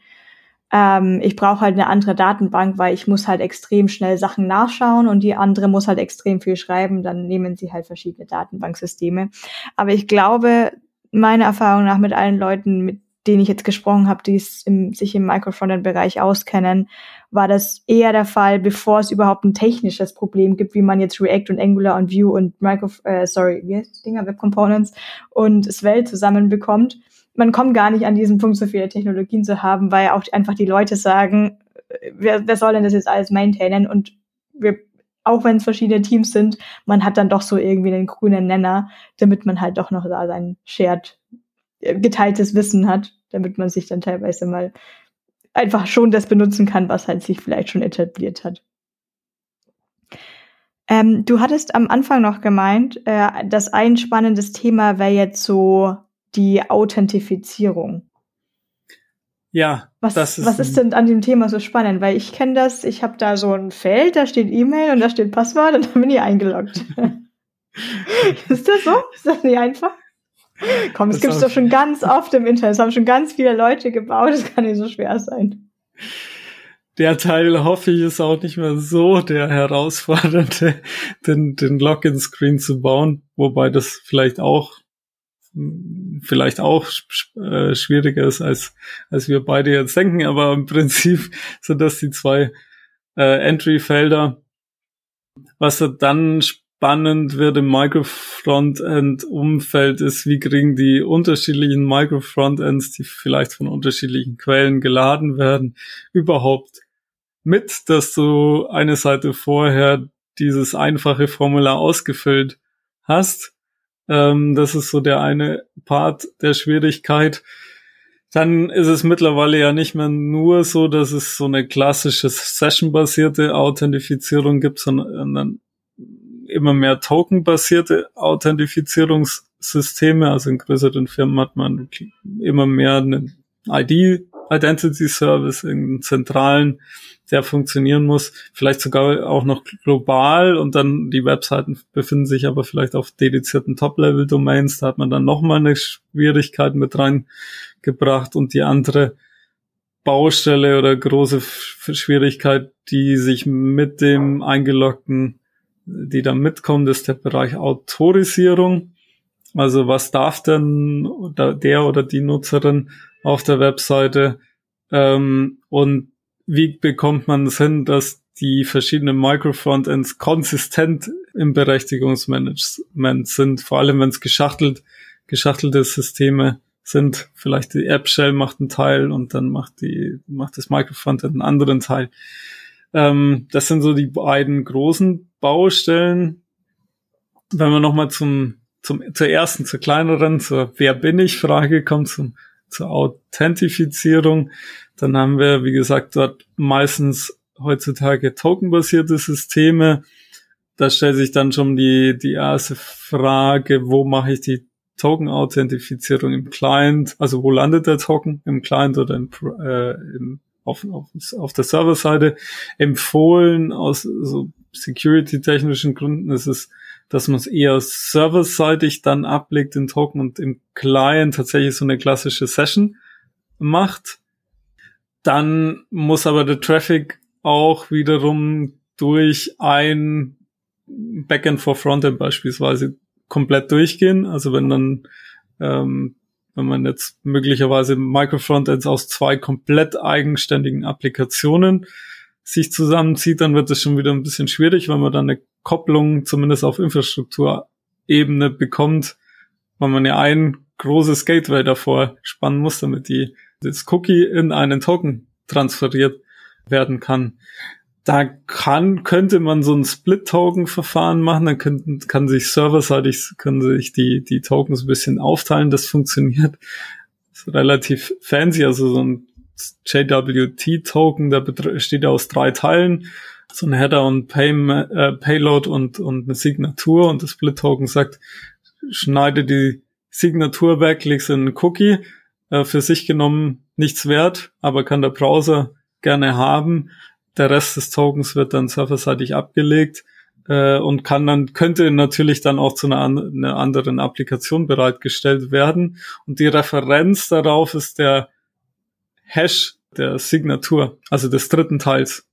ähm, ich brauche halt eine andere Datenbank, weil ich muss halt extrem schnell Sachen nachschauen und die andere muss halt extrem viel schreiben. Dann nehmen sie halt verschiedene Datenbanksysteme. Aber ich glaube, meiner Erfahrung nach mit allen Leuten, mit denen ich jetzt gesprochen habe, die im, sich im Microfrontend-Bereich auskennen, war das eher der Fall, bevor es überhaupt ein technisches Problem gibt, wie man jetzt React und Angular und Vue und Micro, äh, sorry, wie heißt das Dinger, Web Components und Svelte zusammenbekommt man kommt gar nicht an diesen Punkt, so viele Technologien zu haben, weil auch einfach die Leute sagen, wer, wer soll denn das jetzt alles maintainen? Und wir, auch wenn es verschiedene Teams sind, man hat dann doch so irgendwie einen grünen Nenner, damit man halt doch noch da sein shared, äh, geteiltes Wissen hat, damit man sich dann teilweise mal einfach schon das benutzen kann, was halt sich vielleicht schon etabliert hat. Ähm, du hattest am Anfang noch gemeint, äh, dass ein spannendes Thema wäre jetzt so die Authentifizierung. Ja, was, das ist, was ist denn an dem Thema so spannend? Weil ich kenne das, ich habe da so ein Feld, da steht E-Mail und da steht Passwort und dann bin ich eingeloggt. ist das so? Ist das nicht einfach? Komm, es gibt es doch schon ganz oft im Internet. Es haben schon ganz viele Leute gebaut, es kann nicht so schwer sein der Teil hoffe ich ist auch nicht mehr so der herausfordernde, den, den Login-Screen zu bauen, wobei das vielleicht auch vielleicht auch äh, schwieriger ist, als, als wir beide jetzt denken, aber im Prinzip sind das die zwei äh, Entry-Felder. Was dann spannend wird im Microfrontend-Umfeld ist, wie kriegen die unterschiedlichen Microfrontends, die vielleicht von unterschiedlichen Quellen geladen werden, überhaupt mit, dass du eine Seite vorher dieses einfache Formular ausgefüllt hast. Ähm, das ist so der eine Part der Schwierigkeit. Dann ist es mittlerweile ja nicht mehr nur so, dass es so eine klassische Session-basierte Authentifizierung gibt, sondern immer mehr Token-basierte Authentifizierungssysteme. Also in größeren Firmen hat man immer mehr einen ID Identity Service, irgendeinen zentralen, der funktionieren muss, vielleicht sogar auch noch global. Und dann die Webseiten befinden sich aber vielleicht auf dedizierten Top-Level-Domains, da hat man dann nochmal eine Schwierigkeit mit reingebracht. Und die andere Baustelle oder große Schwierigkeit, die sich mit dem eingeloggten, die da mitkommt, ist der Bereich Autorisierung. Also was darf denn der oder die Nutzerin auf der Webseite ähm, und wie bekommt man es hin, dass die verschiedenen Microfrontends konsistent im Berechtigungsmanagement sind, vor allem wenn es geschachtelt, geschachtelte Systeme sind. Vielleicht die App-Shell macht einen Teil und dann macht die, macht das Microfrontend einen anderen Teil. Ähm, das sind so die beiden großen Baustellen. Wenn wir nochmal zum, zum, zur ersten, zur kleineren, zur Wer bin ich Frage kommt, zum zur Authentifizierung. Dann haben wir, wie gesagt, dort meistens heutzutage tokenbasierte Systeme. Da stellt sich dann schon die, die erste Frage, wo mache ich die Token-Authentifizierung im Client? Also wo landet der Token? Im Client oder im, äh, im, auf, auf, auf der Serverseite? Empfohlen aus so security-technischen Gründen ist es dass man es eher serverseitig dann ablegt, den Token und im Client tatsächlich so eine klassische Session macht. Dann muss aber der Traffic auch wiederum durch ein Backend for Frontend beispielsweise komplett durchgehen. Also wenn dann, ähm, wenn man jetzt möglicherweise Microfrontends aus zwei komplett eigenständigen Applikationen sich zusammenzieht, dann wird es schon wieder ein bisschen schwierig, weil man dann eine Kopplung zumindest auf Infrastrukturebene bekommt, weil man ja ein großes Gateway davor spannen muss, damit die das Cookie in einen Token transferiert werden kann. Da kann, könnte man so ein Split-Token-Verfahren machen, dann können, kann sich serverseitig, können sich die, die Tokens ein bisschen aufteilen, das funktioniert. Das ist relativ fancy, also so ein JWT-Token, der besteht aus drei Teilen. So ein Header und Pay, äh, Payload und, und eine Signatur und das Split-Token sagt, schneide die Signatur weg, legst in einen Cookie, äh, für sich genommen nichts wert, aber kann der Browser gerne haben. Der Rest des Tokens wird dann serverseitig abgelegt äh, und kann dann könnte natürlich dann auch zu einer, an, einer anderen Applikation bereitgestellt werden. Und die Referenz darauf ist der Hash der Signatur, also des dritten Teils.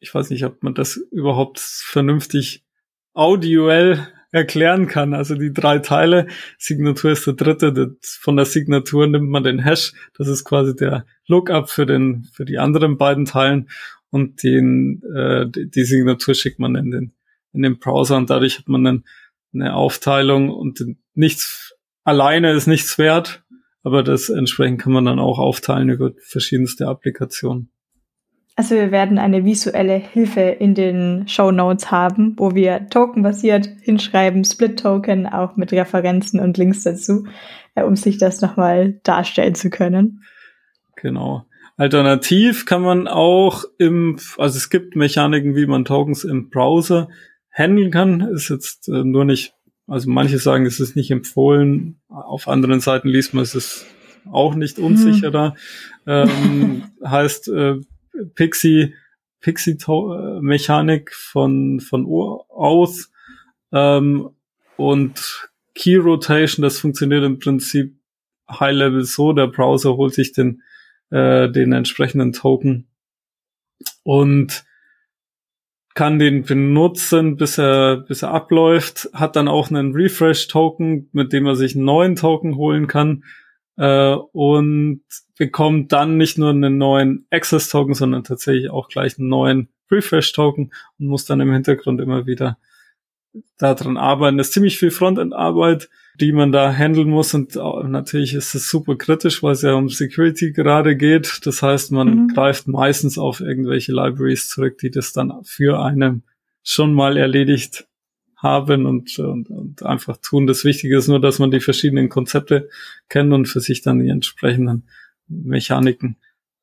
Ich weiß nicht, ob man das überhaupt vernünftig audioell erklären kann. Also die drei Teile, Signatur ist der dritte, von der Signatur nimmt man den Hash, das ist quasi der Lookup für den, für die anderen beiden Teilen und den, äh, die Signatur schickt man in den, in den Browser und dadurch hat man dann eine Aufteilung und nichts alleine ist nichts wert, aber das entsprechend kann man dann auch aufteilen über verschiedenste Applikationen. Also wir werden eine visuelle Hilfe in den Show Notes haben, wo wir tokenbasiert hinschreiben, Split-Token, auch mit Referenzen und Links dazu, äh, um sich das nochmal darstellen zu können. Genau. Alternativ kann man auch im, also es gibt Mechaniken, wie man Tokens im Browser handeln kann. Ist jetzt äh, nur nicht, also manche sagen, es ist nicht empfohlen. Auf anderen Seiten liest man, es ist auch nicht unsicherer. Hm. Ähm, heißt äh, Pixie Pixie-Mechanik von, von aus. Ähm, und Key Rotation, das funktioniert im Prinzip High Level so, der Browser holt sich den, äh, den entsprechenden Token und kann den benutzen, bis er, bis er abläuft, hat dann auch einen Refresh-Token, mit dem er sich einen neuen Token holen kann. Äh, und bekommt dann nicht nur einen neuen Access-Token, sondern tatsächlich auch gleich einen neuen Refresh-Token und muss dann im Hintergrund immer wieder daran arbeiten. Das ist ziemlich viel Frontend-Arbeit, die man da handeln muss und natürlich ist es super kritisch, weil es ja um Security gerade geht. Das heißt, man mhm. greift meistens auf irgendwelche Libraries zurück, die das dann für einen schon mal erledigt haben und, und, und einfach tun. Das Wichtige ist nur, dass man die verschiedenen Konzepte kennt und für sich dann die entsprechenden Mechaniken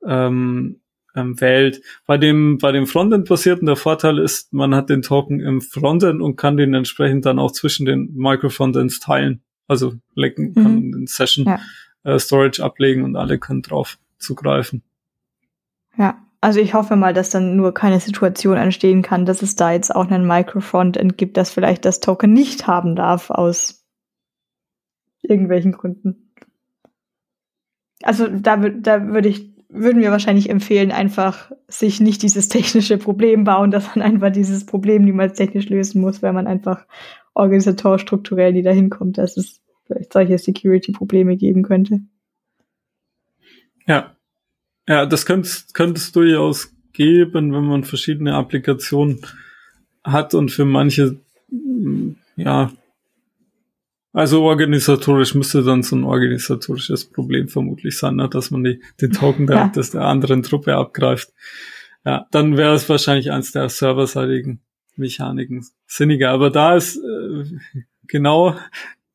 ähm, ähm, wählt. Bei dem, bei dem Frontend-basierten, der Vorteil ist, man hat den Token im Frontend und kann den entsprechend dann auch zwischen den Microfrontends teilen. Also lecken, mhm. kann den Session ja. äh, Storage ablegen und alle können drauf zugreifen. Ja, also ich hoffe mal, dass dann nur keine Situation entstehen kann, dass es da jetzt auch einen Microfrontend gibt, das vielleicht das Token nicht haben darf aus irgendwelchen Gründen. Also da, da würde ich, würden wir wahrscheinlich empfehlen, einfach sich nicht dieses technische Problem bauen, dass man einfach dieses Problem niemals technisch lösen muss, weil man einfach organisatorisch strukturell nie dahin kommt, dass es vielleicht solche Security-Probleme geben könnte. Ja, ja, das könnte es durchaus geben, wenn man verschiedene Applikationen hat und für manche, ja, also organisatorisch müsste dann so ein organisatorisches Problem vermutlich sein, ne, dass man die, den Token der, ja. des der anderen Truppe abgreift. Ja, dann wäre es wahrscheinlich eins der serverseitigen Mechaniken sinniger. Aber da ist äh, genau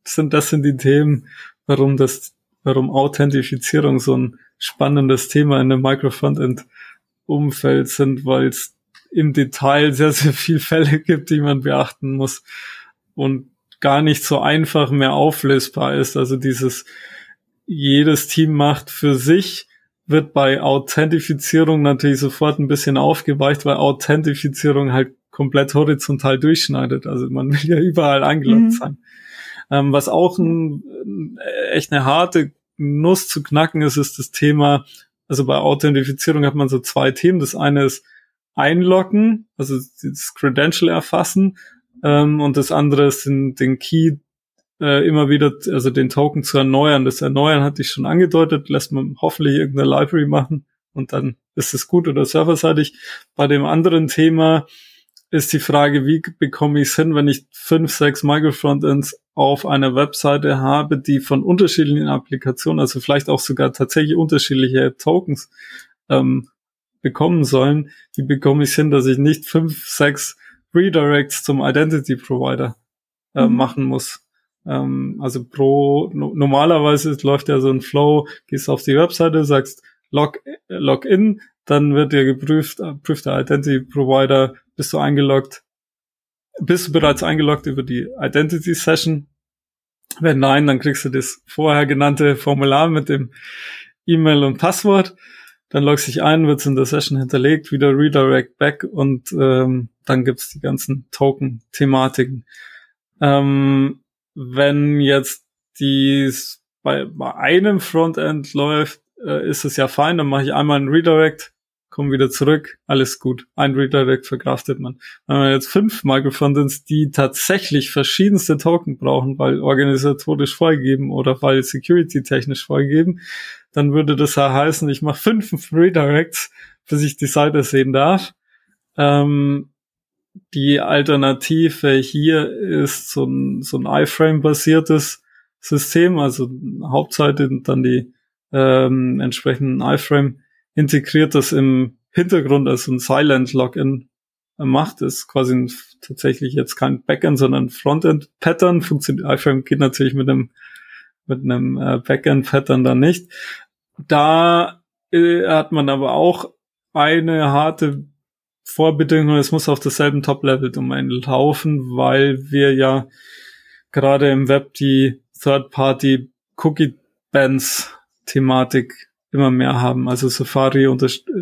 sind das sind die Themen, warum das, warum Authentifizierung so ein spannendes Thema in dem Micro-Frontend-Umfeld sind, weil es im Detail sehr, sehr viel Fälle gibt, die man beachten muss und gar nicht so einfach mehr auflösbar ist. Also dieses, jedes Team macht für sich, wird bei Authentifizierung natürlich sofort ein bisschen aufgeweicht, weil Authentifizierung halt komplett horizontal durchschneidet. Also man will ja überall angelockt mhm. sein. Ähm, was auch ein, echt eine harte Nuss zu knacken ist, ist das Thema, also bei Authentifizierung hat man so zwei Themen. Das eine ist einloggen, also das Credential erfassen, ähm, und das andere ist den, den Key äh, immer wieder, also den Token zu erneuern. Das Erneuern hatte ich schon angedeutet, lässt man hoffentlich irgendeine Library machen und dann ist es gut oder serverseitig. Bei dem anderen Thema ist die Frage, wie bekomme ich es hin, wenn ich fünf, sechs Microfrontends auf einer Webseite habe, die von unterschiedlichen Applikationen, also vielleicht auch sogar tatsächlich unterschiedliche Tokens ähm, bekommen sollen, wie bekomme ich es hin, dass ich nicht fünf, sechs Redirects zum Identity Provider äh, mhm. machen muss. Ähm, also pro no, normalerweise läuft ja so ein Flow, gehst auf die Webseite, sagst Log, Login, dann wird dir geprüft, äh, prüft der Identity Provider, bist du eingeloggt, bist du bereits eingeloggt über die Identity Session? Wenn nein, dann kriegst du das vorher genannte Formular mit dem E-Mail und Passwort. Dann loggst dich ein, wird's in der Session hinterlegt, wieder Redirect back und ähm, dann gibt's die ganzen Token-Thematiken. Ähm, wenn jetzt dies bei, bei einem Frontend läuft, äh, ist es ja fein, dann mache ich einmal einen Redirect, kommen wieder zurück, alles gut. Ein Redirect verkraftet man. Wenn man jetzt fünf Microfrontends, die tatsächlich verschiedenste Token brauchen, weil organisatorisch vorgegeben oder weil security-technisch vorgegeben, dann würde das ja heißen, ich mache fünf Redirects, bis ich die Seite sehen darf. Ähm, die Alternative hier ist so ein, so ein iFrame-basiertes System, also Hauptseite und dann die ähm, entsprechenden iFrame integriert, das im Hintergrund als ein Silent Login macht. Ist quasi ein, tatsächlich jetzt kein Backend, sondern Frontend-Pattern. Funktioniert, iFrame geht natürlich mit einem, mit einem äh, Backend-Pattern dann nicht. Da äh, hat man aber auch eine harte Vorbedingung, es muss auf derselben Top-Level-Domain laufen, weil wir ja gerade im Web die Third-Party-Cookie-Bands-Thematik immer mehr haben. Also Safari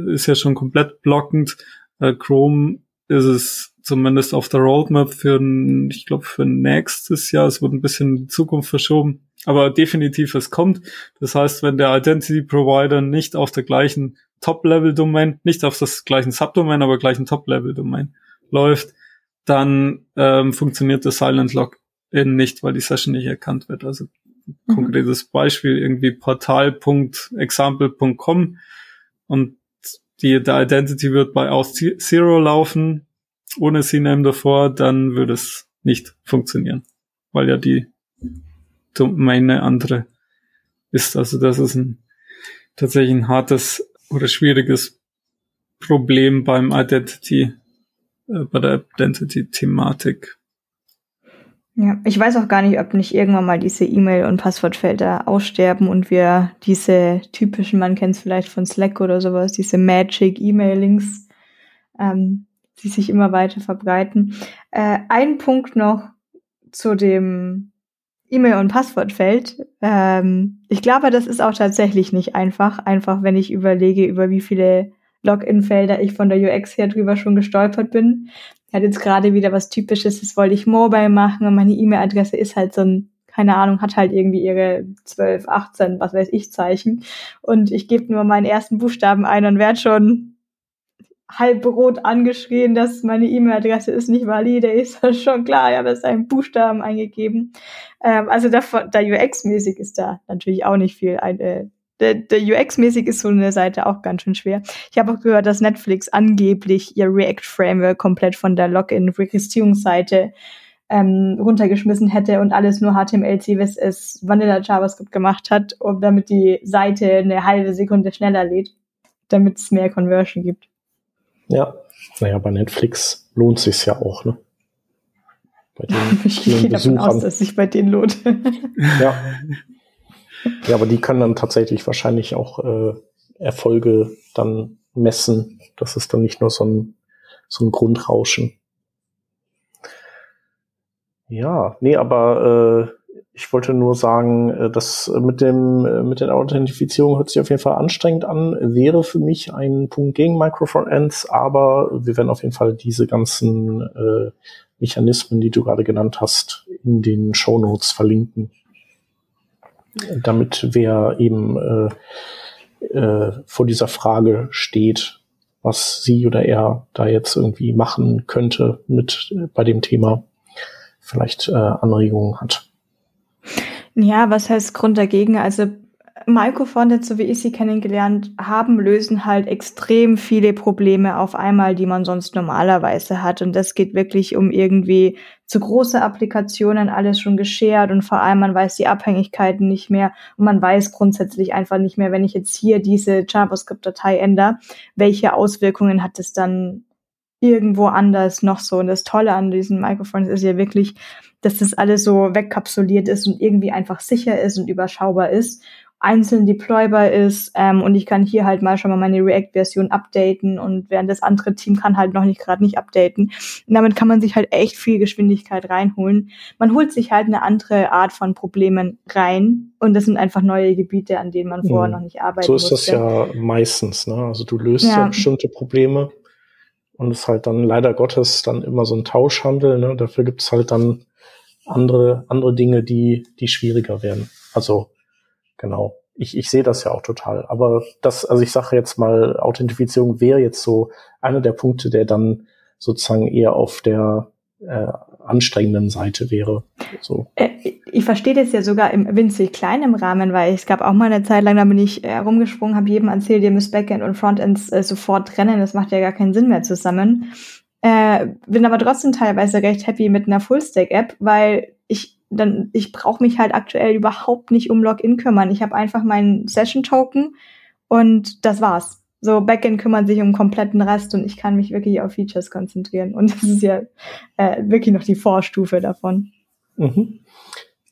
ist ja schon komplett blockend. Äh, Chrome ist es zumindest auf der Roadmap für, ein, ich glaube, für nächstes Jahr. Es wird ein bisschen in die Zukunft verschoben. Aber definitiv, es kommt. Das heißt, wenn der Identity Provider nicht auf der gleichen Top-Level-Domain, nicht auf das gleichen Subdomain, aber gleichen Top-Level-Domain läuft, dann ähm, funktioniert das Silent Login nicht, weil die Session nicht erkannt wird. Also mhm. konkretes Beispiel irgendwie portal.example.com und die, der Identity wird bei Auth Zero laufen, ohne CNAME davor, dann würde es nicht funktionieren, weil ja die Domain eine andere ist. Also das ist ein tatsächlich ein hartes oder schwieriges Problem beim Identity, äh, bei der Identity-Thematik. Ja, ich weiß auch gar nicht, ob nicht irgendwann mal diese E-Mail- und Passwortfelder aussterben und wir diese typischen, man kennt es vielleicht von Slack oder sowas, diese Magic E-Mailings, ähm, die sich immer weiter verbreiten. Äh, ein Punkt noch zu dem E-Mail- und Passwortfeld. Ähm, ich glaube, das ist auch tatsächlich nicht einfach. Einfach, wenn ich überlege, über wie viele Login-Felder ich von der UX her drüber schon gestolpert bin. Hatte jetzt gerade wieder was Typisches, das wollte ich mobile machen und meine E-Mail-Adresse ist halt so ein, keine Ahnung, hat halt irgendwie ihre 12, 18, was weiß ich, Zeichen. Und ich gebe nur meinen ersten Buchstaben ein und werde schon halb rot angeschrien, dass meine E-Mail-Adresse ist nicht valide. Ist das schon klar, ich habe jetzt einen Buchstaben eingegeben. Ähm, also da, da UX-mäßig ist da natürlich auch nicht viel. Ein, äh, der, der UX-mäßig ist so eine Seite auch ganz schön schwer. Ich habe auch gehört, dass Netflix angeblich ihr React-Framework komplett von der Login-Registrierungsseite ähm, runtergeschmissen hätte und alles nur HTML, CSS, Vanilla JavaScript gemacht hat, um, damit die Seite eine halbe Sekunde schneller lädt, damit es mehr Conversion gibt. Ja, naja, bei Netflix lohnt sich ja auch, ne? Bei den ich gehe davon aus, dass sich bei denen lohnt. ja. Ja, aber die können dann tatsächlich wahrscheinlich auch äh, Erfolge dann messen. Das ist dann nicht nur so ein, so ein Grundrauschen. Ja, nee, aber äh, ich wollte nur sagen, äh, dass mit dem äh, mit der Authentifizierung hört sich auf jeden Fall anstrengend an, wäre für mich ein Punkt gegen Microfrontends, aber wir werden auf jeden Fall diese ganzen äh, Mechanismen, die du gerade genannt hast, in den Show Notes verlinken, damit wer eben äh, äh, vor dieser Frage steht, was sie oder er da jetzt irgendwie machen könnte mit äh, bei dem Thema, vielleicht äh, Anregungen hat. Ja, was heißt Grund dagegen? Also Microfonts, so wie ich sie kennengelernt haben, lösen halt extrem viele Probleme auf einmal, die man sonst normalerweise hat. Und das geht wirklich um irgendwie zu große Applikationen, alles schon geschert und vor allem man weiß die Abhängigkeiten nicht mehr und man weiß grundsätzlich einfach nicht mehr, wenn ich jetzt hier diese JavaScript-Datei ändere, welche Auswirkungen hat es dann irgendwo anders noch so. Und das Tolle an diesen Microphones ist ja wirklich, dass das alles so wegkapsuliert ist und irgendwie einfach sicher ist und überschaubar ist, einzeln deploybar ist ähm, und ich kann hier halt mal schon mal meine React-Version updaten und während das andere Team kann halt noch nicht gerade nicht updaten. Und damit kann man sich halt echt viel Geschwindigkeit reinholen. Man holt sich halt eine andere Art von Problemen rein und das sind einfach neue Gebiete, an denen man vorher mhm. noch nicht arbeitet. So ist musste. das ja meistens. Ne? Also du löst ja. ja bestimmte Probleme und es ist halt dann leider Gottes dann immer so ein Tauschhandel. Ne? Dafür gibt es halt dann andere, andere Dinge, die, die schwieriger werden. Also, genau. Ich, ich sehe das ja auch total. Aber das, also ich sage jetzt mal, Authentifizierung wäre jetzt so einer der Punkte, der dann sozusagen eher auf der äh, anstrengenden Seite wäre. So. Äh, ich verstehe das ja sogar im winzig kleinen Rahmen, weil es gab auch mal eine Zeit lang, da bin ich äh, rumgesprungen, habe jedem erzählt, ihr müsst Backend und Frontends äh, sofort trennen, das macht ja gar keinen Sinn mehr zusammen. Äh, bin aber trotzdem teilweise recht happy mit einer Full-Stack-App, weil ich dann, ich brauche mich halt aktuell überhaupt nicht um Login kümmern. Ich habe einfach meinen Session-Token und das war's. So, Backend kümmert sich um kompletten Rest und ich kann mich wirklich auf Features konzentrieren. Und das ist ja äh, wirklich noch die Vorstufe davon. Mhm.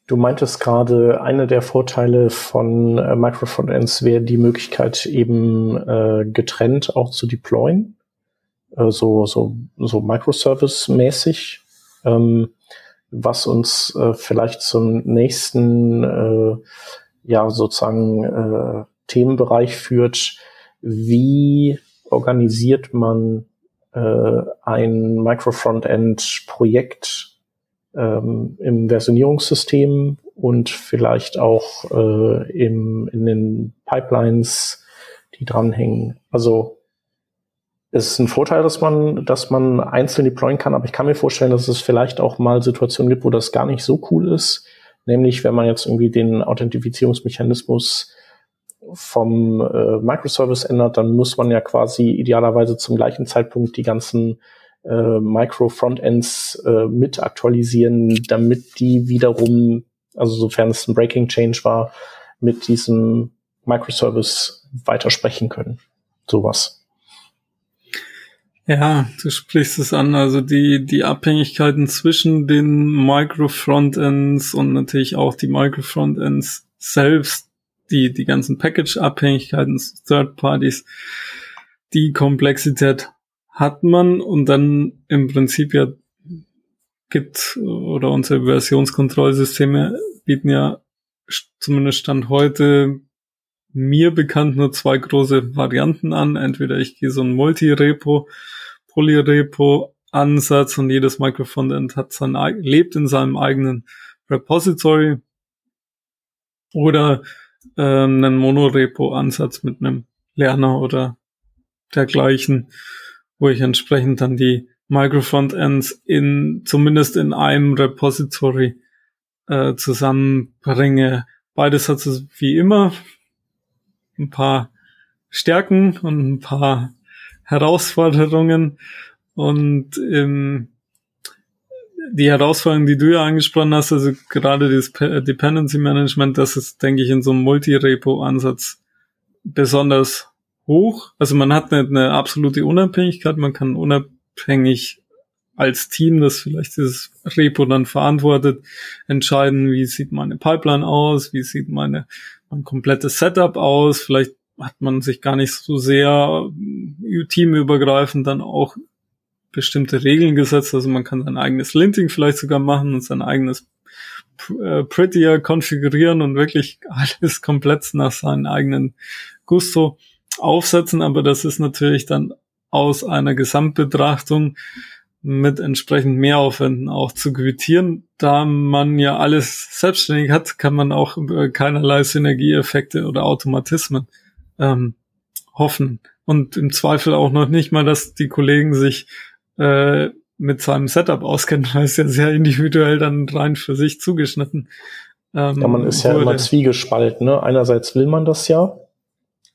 Du meintest gerade, einer der Vorteile von äh, Microfrontends wäre die Möglichkeit, eben äh, getrennt auch zu deployen. äh, so, so, so Microservice-mäßig, ähm, was uns äh, vielleicht zum nächsten, äh, ja, sozusagen äh, Themenbereich führt. Wie organisiert man äh, ein Micro-Frontend-Projekt ähm, im Versionierungssystem und vielleicht auch äh, im, in den Pipelines, die dranhängen. Also es ist ein Vorteil, dass man, dass man einzeln deployen kann, aber ich kann mir vorstellen, dass es vielleicht auch mal Situationen gibt, wo das gar nicht so cool ist. Nämlich, wenn man jetzt irgendwie den Authentifizierungsmechanismus vom äh, Microservice ändert, dann muss man ja quasi idealerweise zum gleichen Zeitpunkt die ganzen äh, Micro-Frontends äh, mit aktualisieren, damit die wiederum, also sofern es ein Breaking Change war, mit diesem Microservice weitersprechen können. Sowas. Ja, du sprichst es an. Also die, die Abhängigkeiten zwischen den Micro-Frontends und natürlich auch die Micro-Frontends selbst, die, die ganzen Package-Abhängigkeiten, Third Parties, die Komplexität hat man und dann im Prinzip ja gibt oder unsere Versionskontrollsysteme bieten ja zumindest Stand heute mir bekannt nur zwei große Varianten an. Entweder ich gehe so ein Multi-Repo, Polyrepo-Ansatz und jedes Microfrontend hat sein, lebt in seinem eigenen Repository oder äh, einen Monorepo-Ansatz mit einem Lerner oder dergleichen, wo ich entsprechend dann die Microfrontends in zumindest in einem Repository äh, zusammenbringe. Beides hat es wie immer ein paar Stärken und ein paar Herausforderungen. Und ähm, die Herausforderungen, die du ja angesprochen hast, also gerade das Dependency Management, das ist, denke ich, in so einem Multi-Repo-Ansatz besonders hoch. Also man hat eine, eine absolute Unabhängigkeit, man kann unabhängig als Team, das vielleicht dieses Repo dann verantwortet, entscheiden, wie sieht meine Pipeline aus, wie sieht meine mein komplettes Setup aus. Vielleicht hat man sich gar nicht so sehr äh, teamübergreifend dann auch bestimmte Regeln gesetzt. Also man kann sein eigenes Linting vielleicht sogar machen und sein eigenes äh, Prettier konfigurieren und wirklich alles komplett nach seinen eigenen Gusto aufsetzen. Aber das ist natürlich dann aus einer Gesamtbetrachtung mit entsprechend Mehraufwänden auch zu quittieren. Da man ja alles selbstständig hat, kann man auch über keinerlei Synergieeffekte oder Automatismen ähm, hoffen. Und im Zweifel auch noch nicht mal, dass die Kollegen sich äh, mit seinem Setup auskennen, weil es ja sehr individuell dann rein für sich zugeschnitten. Ähm, ja, man ist ja immer zwiegespalten. Ne? Einerseits will man das ja,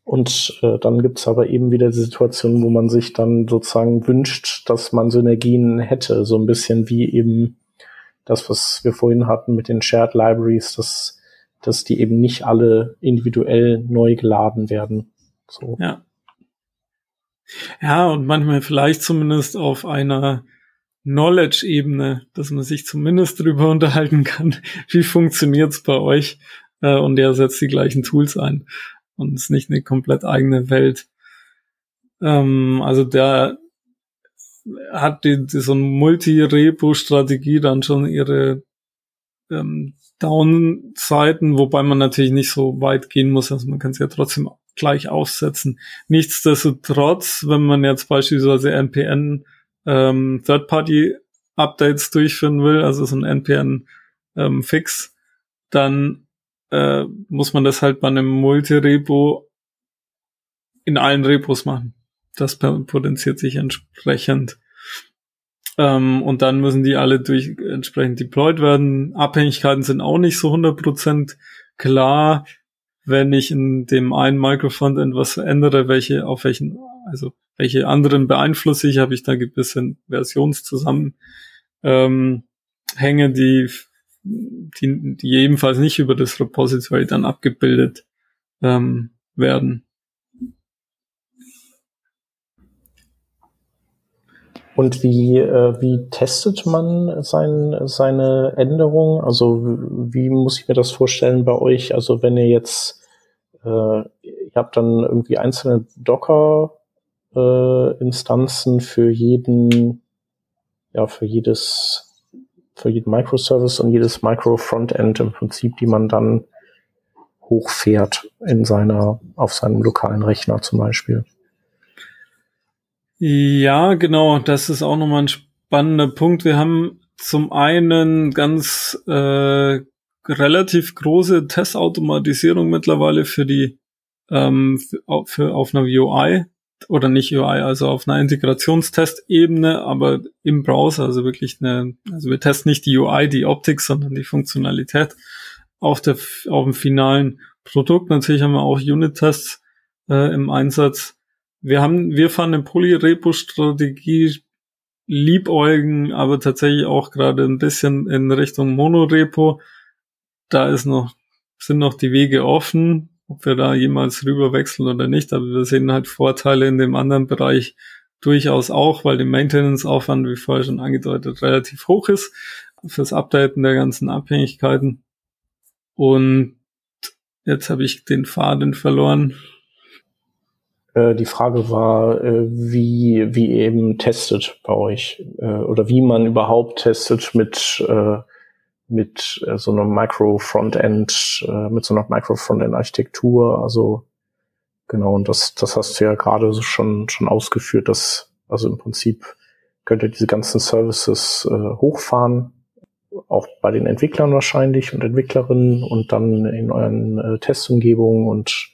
und äh, dann gibt's aber eben wieder die Situation, wo man sich dann sozusagen wünscht, dass man Synergien hätte. So ein bisschen wie eben das, was wir vorhin hatten mit den Shared Libraries, dass, dass die eben nicht alle individuell neu geladen werden. So. Ja. Ja, und manchmal vielleicht zumindest auf einer Knowledge-Ebene, dass man sich zumindest darüber unterhalten kann, wie funktioniert's bei euch äh, und der setzt die gleichen Tools ein und ist nicht eine komplett eigene Welt. Ähm, also der hat die, die so eine Multi-Repo-Strategie dann schon ihre ähm, Down-Seiten, wobei man natürlich nicht so weit gehen muss, also man kann es ja trotzdem gleich aufsetzen. Nichtsdestotrotz, wenn man jetzt beispielsweise NPN ähm, Third-Party-Updates durchführen will, also so ein NPN-Fix, ähm, dann äh, muss man das halt bei einem Multi-Repo in allen Repos machen. Das potenziert sich entsprechend. Ähm, und dann müssen die alle durch entsprechend deployed werden. Abhängigkeiten sind auch nicht so 100% klar. Wenn ich in dem einen Microfrontend was verändere, welche, auf welchen, also welche anderen beeinflusse ich, habe ich da gewisse Versionszusammenhänge, ähm, die die, die ebenfalls nicht über das Repository dann abgebildet ähm, werden. Und wie, äh, wie testet man sein, seine Änderungen? Also wie muss ich mir das vorstellen bei euch? Also wenn ihr jetzt, äh, ihr habt dann irgendwie einzelne Docker äh, Instanzen für jeden, ja, für jedes, für jeden Microservice und jedes Micro-Frontend im Prinzip, die man dann hochfährt in seiner, auf seinem lokalen Rechner zum Beispiel. Ja, genau, das ist auch nochmal ein spannender Punkt. Wir haben zum einen ganz äh, relativ große Testautomatisierung mittlerweile für die ähm, für, für auf einer UI oder nicht UI, also auf einer Integrationstestebene, aber im Browser, also wirklich eine, also wir testen nicht die UI, die Optik, sondern die Funktionalität auf der auf dem finalen Produkt. Natürlich haben wir auch Unit-Tests äh, im Einsatz. Wir haben, wir fahren eine Polyrepo-Strategie liebäugen, aber tatsächlich auch gerade ein bisschen in Richtung Monorepo. Da ist noch, sind noch die Wege offen, ob wir da jemals rüber wechseln oder nicht, aber wir sehen halt Vorteile in dem anderen Bereich durchaus auch, weil der Maintenance-Aufwand, wie vorher schon angedeutet, relativ hoch ist fürs Updaten der ganzen Abhängigkeiten. Und jetzt habe ich den Faden verloren. Äh, die Frage war, äh, wie, wie eben testet bei euch äh, oder wie man überhaupt testet mit, mit so einem Micro-Frontend, mit so einer Micro-Frontend-Architektur. Also genau, und das, das hast du ja gerade schon, schon ausgeführt, dass also im Prinzip könnt ihr diese ganzen Services hochfahren, auch bei den Entwicklern wahrscheinlich und Entwicklerinnen und dann in euren Testumgebungen und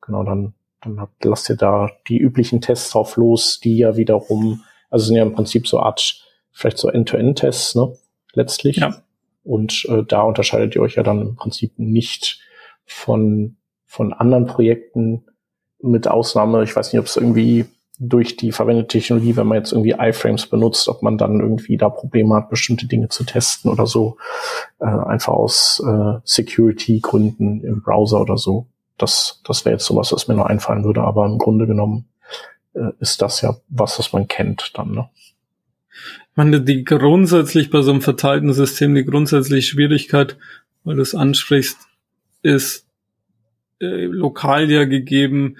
genau dann dann habt, lasst ihr da die üblichen Tests drauf los, die ja wiederum, also sind ja im Prinzip so Art, vielleicht so End-to-End-Tests, ne? Letztlich. Ja. Und äh, da unterscheidet ihr euch ja dann im Prinzip nicht von, von anderen Projekten, mit Ausnahme, ich weiß nicht, ob es irgendwie durch die verwendete Technologie, wenn man jetzt irgendwie iFrames benutzt, ob man dann irgendwie da Probleme hat, bestimmte Dinge zu testen oder so, äh, einfach aus äh, Security-Gründen im Browser oder so. Das, das wäre jetzt sowas, was mir noch einfallen würde, aber im Grunde genommen äh, ist das ja was, was man kennt dann, ne? Ich meine, die grundsätzlich bei so einem verteilten System, die grundsätzliche Schwierigkeit, weil du es ansprichst, ist äh, lokal ja gegeben,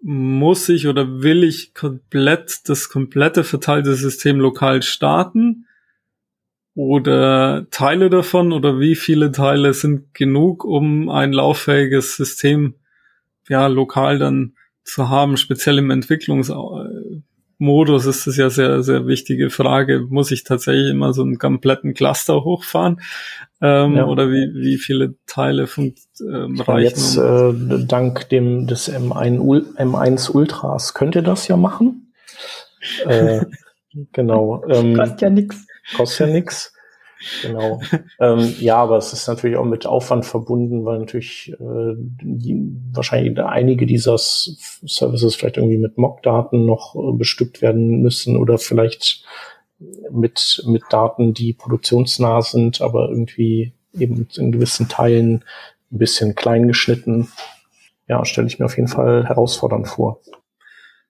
muss ich oder will ich komplett das komplette verteilte System lokal starten? Oder Teile davon oder wie viele Teile sind genug, um ein lauffähiges System ja lokal dann zu haben, speziell im Entwicklungsmodus ist das ja sehr, sehr wichtige Frage. Muss ich tatsächlich immer so einen kompletten Cluster hochfahren? Ähm, ja. Oder wie, wie viele Teile funkt, ähm, reichen? Jetzt, äh, dank dem, des M1, M1 Ultras könnt ihr das ja machen. äh, genau. Ähm, Kostet ja nix. Kostet ja nix. Genau. ähm, ja, aber es ist natürlich auch mit Aufwand verbunden, weil natürlich äh, die, wahrscheinlich einige dieser Services vielleicht irgendwie mit Mock-Daten noch äh, bestückt werden müssen oder vielleicht mit, mit Daten, die produktionsnah sind, aber irgendwie eben in gewissen Teilen ein bisschen klein geschnitten. Ja, stelle ich mir auf jeden Fall herausfordernd vor.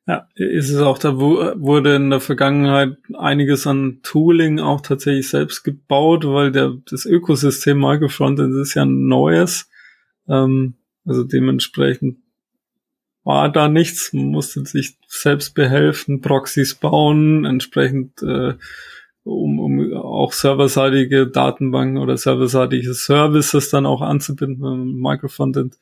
Ja, ist es auch, da wurde in der Vergangenheit einiges an Tooling auch tatsächlich selbst gebaut, weil der, das Ökosystem Microfrontend ist ja ein neues. Ähm, also dementsprechend war da nichts, man musste sich selbst behelfen, Proxys bauen, entsprechend äh, um, um auch serverseitige Datenbanken oder serverseitige Services dann auch anzubinden, wenn man Microfrontend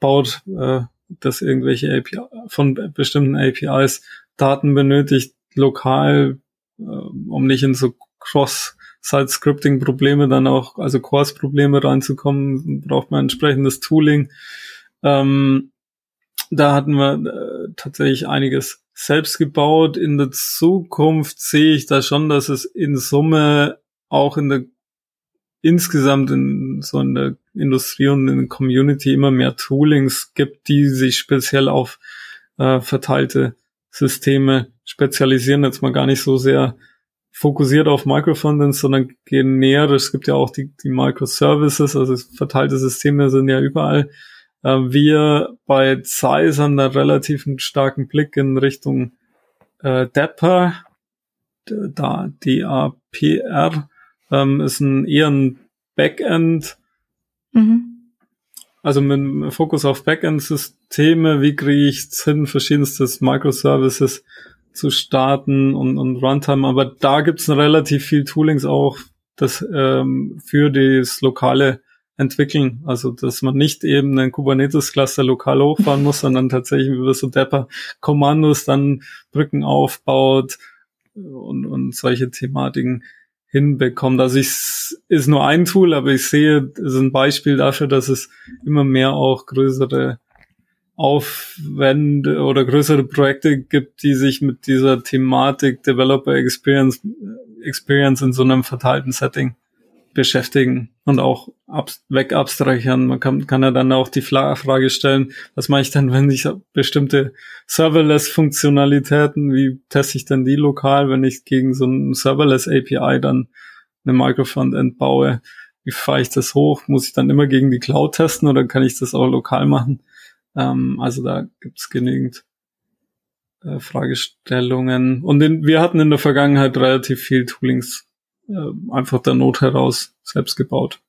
baut, äh, dass irgendwelche API, von bestimmten APIs Daten benötigt, lokal, äh, um nicht in so Cross-Site-Scripting-Probleme dann auch, also Course-Probleme reinzukommen, braucht man entsprechendes Tooling. Ähm, da hatten wir äh, tatsächlich einiges selbst gebaut. In der Zukunft sehe ich da schon, dass es in Summe auch in der insgesamt in so in der Industrie und in der Community immer mehr Toolings gibt, die sich speziell auf äh, verteilte Systeme spezialisieren, jetzt mal gar nicht so sehr fokussiert auf Microfrontends, sondern näher. Es gibt ja auch die, die Microservices, also verteilte Systeme sind ja überall. Äh, wir bei Zeiss haben da relativ einen starken Blick in Richtung äh, Dapper, da D-A-P-R, ähm, ist ein eher ein Backend mhm. also mit Fokus auf Backend-Systeme, wie kriege ich es hin, verschiedenstes Microservices zu starten und, und Runtime, aber da gibt es relativ viel Toolings auch, das ähm, für das lokale entwickeln. Also, dass man nicht eben einen Kubernetes-Cluster lokal hochfahren muss, sondern tatsächlich über so Depper-Kommandos dann Brücken aufbaut und, und solche Thematiken hinbekommt. Also ich ist nur ein Tool, aber ich sehe, es ist ein Beispiel dafür, dass es immer mehr auch größere Aufwände oder größere Projekte gibt, die sich mit dieser Thematik Developer Experience, Experience in so einem verteilten Setting beschäftigen und auch ab, weg abstrahieren. Man kann, kann ja dann auch die Frage stellen, was mache ich denn, wenn ich bestimmte Serverless-Funktionalitäten, wie teste ich denn die lokal, wenn ich gegen so ein Serverless-API dann eine Microfrontend baue? Wie fahre ich das hoch? Muss ich dann immer gegen die Cloud testen oder kann ich das auch lokal machen? Ähm, also da gibt's genügend äh, Fragestellungen. Und in, wir hatten in der Vergangenheit relativ viel Toolings äh, einfach der Not heraus selbst gebaut.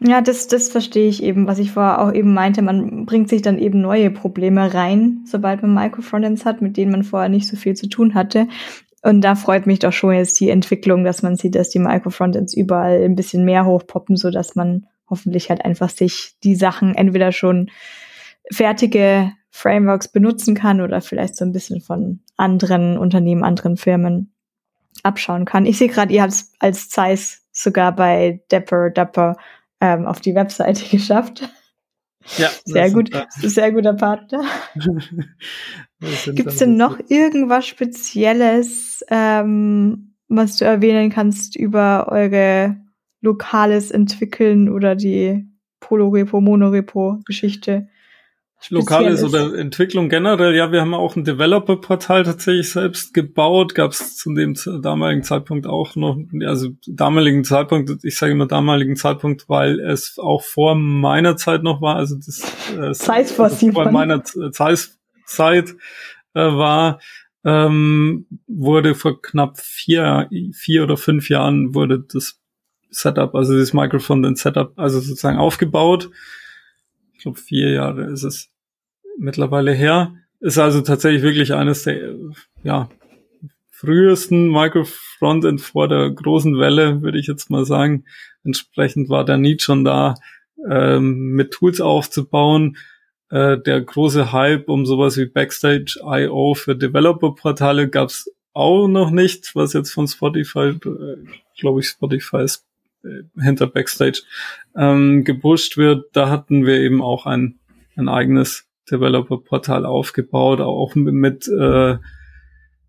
Ja, das, das verstehe ich eben, was ich vorher auch eben meinte. Man bringt sich dann eben neue Probleme rein, sobald man Microfrontends hat, mit denen man vorher nicht so viel zu tun hatte. Und da freut mich doch schon jetzt die Entwicklung, dass man sieht, dass die Microfrontends überall ein bisschen mehr hochpoppen, so dass man hoffentlich halt einfach sich die Sachen entweder schon fertige Frameworks benutzen kann oder vielleicht so ein bisschen von anderen Unternehmen, anderen Firmen abschauen kann. Ich sehe gerade, ihr habt es als Zeiss sogar bei Dapper Dapper ähm, auf die Webseite geschafft. Ja, sehr gut, sehr guter Partner. Gibt es denn noch irgendwas Spezielles, ähm, was du erwähnen kannst über eure lokales Entwickeln oder die Polo-Repo, Monorepo-Geschichte? Lokales oder Entwicklung generell, ja, wir haben auch ein Developer-Portal tatsächlich selbst gebaut, gab es zu dem damaligen Zeitpunkt auch noch, also damaligen Zeitpunkt, ich sage immer damaligen Zeitpunkt, weil es auch vor meiner Zeit noch war, also das äh, Zeit vor, vor meiner Zeit äh, war, ähm, wurde vor knapp vier, vier oder fünf Jahren wurde das Setup, also das Mikrofon, den Setup, also sozusagen aufgebaut. Ich glaube, vier Jahre ist es mittlerweile her. Ist also tatsächlich wirklich eines der ja, frühesten Micro-Frontend vor der großen Welle, würde ich jetzt mal sagen. Entsprechend war der Need schon da, ähm, mit Tools aufzubauen. Äh, der große Hype um sowas wie Backstage IO für Developer-Portale gab es auch noch nicht, was jetzt von Spotify, äh, glaube ich, Spotify ist äh, hinter Backstage ähm, gepusht wird. Da hatten wir eben auch ein, ein eigenes Developer-Portal aufgebaut, auch mit, äh,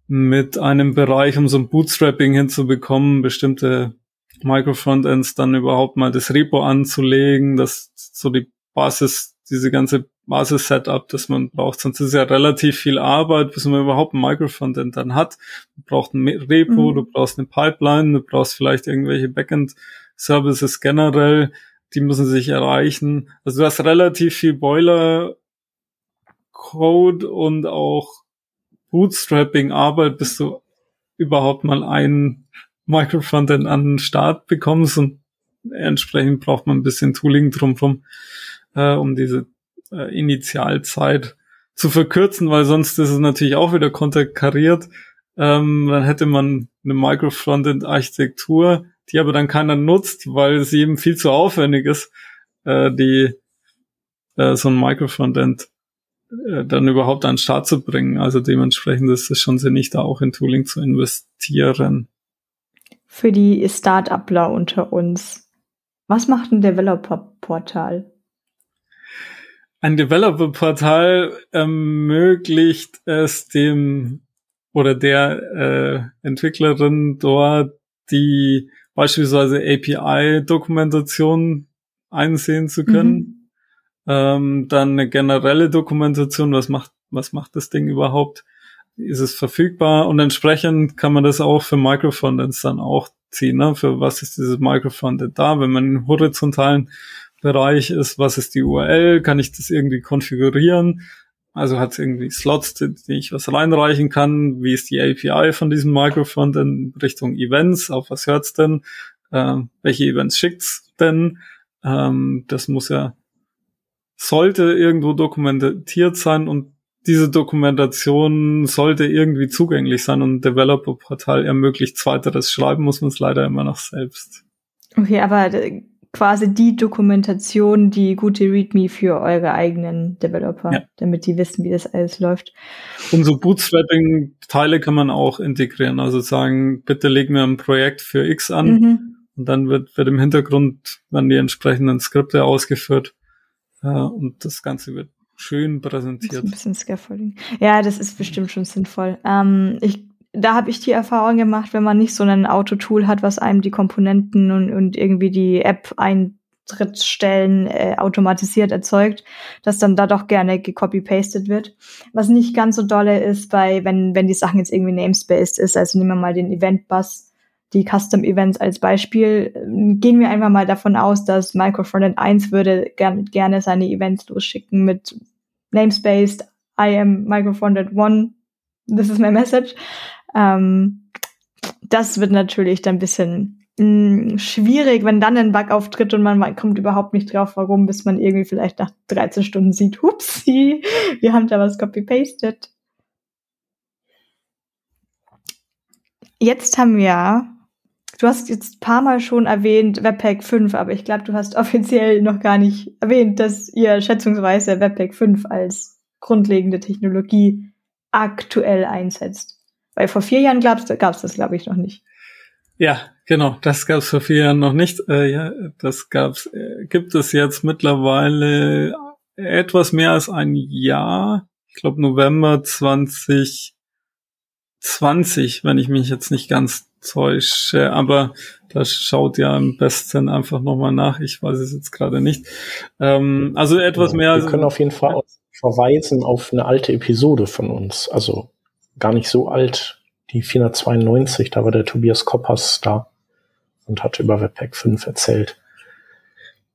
mit einem Bereich, um so ein Bootstrapping hinzubekommen, bestimmte Microfrontends dann überhaupt mal das Repo anzulegen, das so die Basis, diese ganze Basis-Setup, das man braucht. Sonst ist ja relativ viel Arbeit, bis man überhaupt ein Microfrontend dann hat. Du brauchst ein Repo, mhm. du brauchst eine Pipeline, du brauchst vielleicht irgendwelche Backend-Services generell, die müssen sich erreichen. Also du hast relativ viel Boiler Code und auch Bootstrapping-Arbeit, bis du überhaupt mal ein Microfrontend an den Start bekommst und entsprechend braucht man ein bisschen Tooling drumherum, äh, um diese äh, Initialzeit zu verkürzen, weil sonst ist es natürlich auch wieder konterkariert. Ähm, dann hätte man eine Microfrontend-Architektur, die aber dann keiner nutzt, weil sie eben viel zu aufwendig ist, äh, die äh, so ein Microfrontend äh, dann überhaupt an den Start zu bringen. Also dementsprechend ist es schon sinnig, da auch in Tooling zu investieren. Für die Start-upler unter uns, was macht ein Developer-Portal? Ein Developer-Portal ermöglicht es dem oder der äh, Entwicklerin dort, die beispielsweise API-Dokumentation einsehen zu können. Mhm ähm, dann eine generelle Dokumentation, was macht, was macht das Ding überhaupt? Ist es verfügbar? Und entsprechend kann man das auch für Microfrontends dann auch ziehen. Ne? Für was ist dieses Microfrontend da? Wenn man im horizontalen Bereich ist, was ist die URL? Kann ich das irgendwie konfigurieren? Also hat es irgendwie Slots, die, ich was reinreichen kann? Wie ist die API von diesem Microfrontend Richtung Events? Auf was hört's denn? Ähm, welche Events schickt's denn? Ähm, das muss ja sollte irgendwo dokumentiert sein und diese Dokumentation sollte irgendwie zugänglich sein und Developer-Portal ermöglicht zweiteres Schreiben, muss man es leider immer noch selbst. Okay, aber quasi die Dokumentation, die gute README für eure eigenen Developer, ja. damit die wissen, wie das alles läuft. Und so Bootstrapping-Teile kann man auch integrieren. Also sagen, bitte leg mir ein Projekt für X an mhm. und dann wird, wird im Hintergrund werden die entsprechenden Skripte ausgeführt äh, und das Ganze wird schön präsentiert. Ein bisschen Scaffolding. Ja, das ist bestimmt schon sinnvoll. Ähm, ich, da habe ich die Erfahrung gemacht, wenn man nicht so ein Autotool hat, was einem die Komponenten und, und irgendwie die App-Eintrittsstellen äh, automatisiert erzeugt, dass dann da doch gerne gecopy-pasted wird. Was nicht ganz so dolle ist, bei, wenn, wenn die Sachen jetzt irgendwie namespaced ist, also nehmen wir mal den Event-Bus, die Custom Events als Beispiel. Gehen wir einfach mal davon aus, dass Microfrontend 1 würde gern, gerne seine Events losschicken mit Namespaced, I am Microfrontend 1, this is my message. Ähm, das wird natürlich dann ein bisschen mh, hm, schwierig, wenn dann ein Bug auftritt und man kommt überhaupt nicht drauf, warum, bis man irgendwie vielleicht nach 13 Stunden sieht, hupsi, wir haben da was copy-pasted. Jetzt haben wir Du hast jetzt ein paar Mal schon erwähnt Webpack 5, aber ich glaube, du hast offiziell noch gar nicht erwähnt, dass ihr schätzungsweise Webpack 5 als grundlegende Technologie aktuell einsetzt. Weil vor vier Jahren gab es das, glaube ich, noch nicht. Ja, genau, das gab es vor vier Jahren noch nicht. Äh, ja, das gab's, äh, gibt es jetzt mittlerweile etwas mehr als ein Jahr. Ich glaube November 2020, wenn ich mich jetzt nicht ganz täusche, aber das schaut ja am besten einfach nochmal nach. Ich weiß es jetzt gerade nicht. Ähm, also etwas ja, mehr. Wir können auf jeden Fall verweisen auf eine alte Episode von uns. Also gar nicht so alt, die 492, da war der Tobias Koppers da und hat über Webpack 5 erzählt.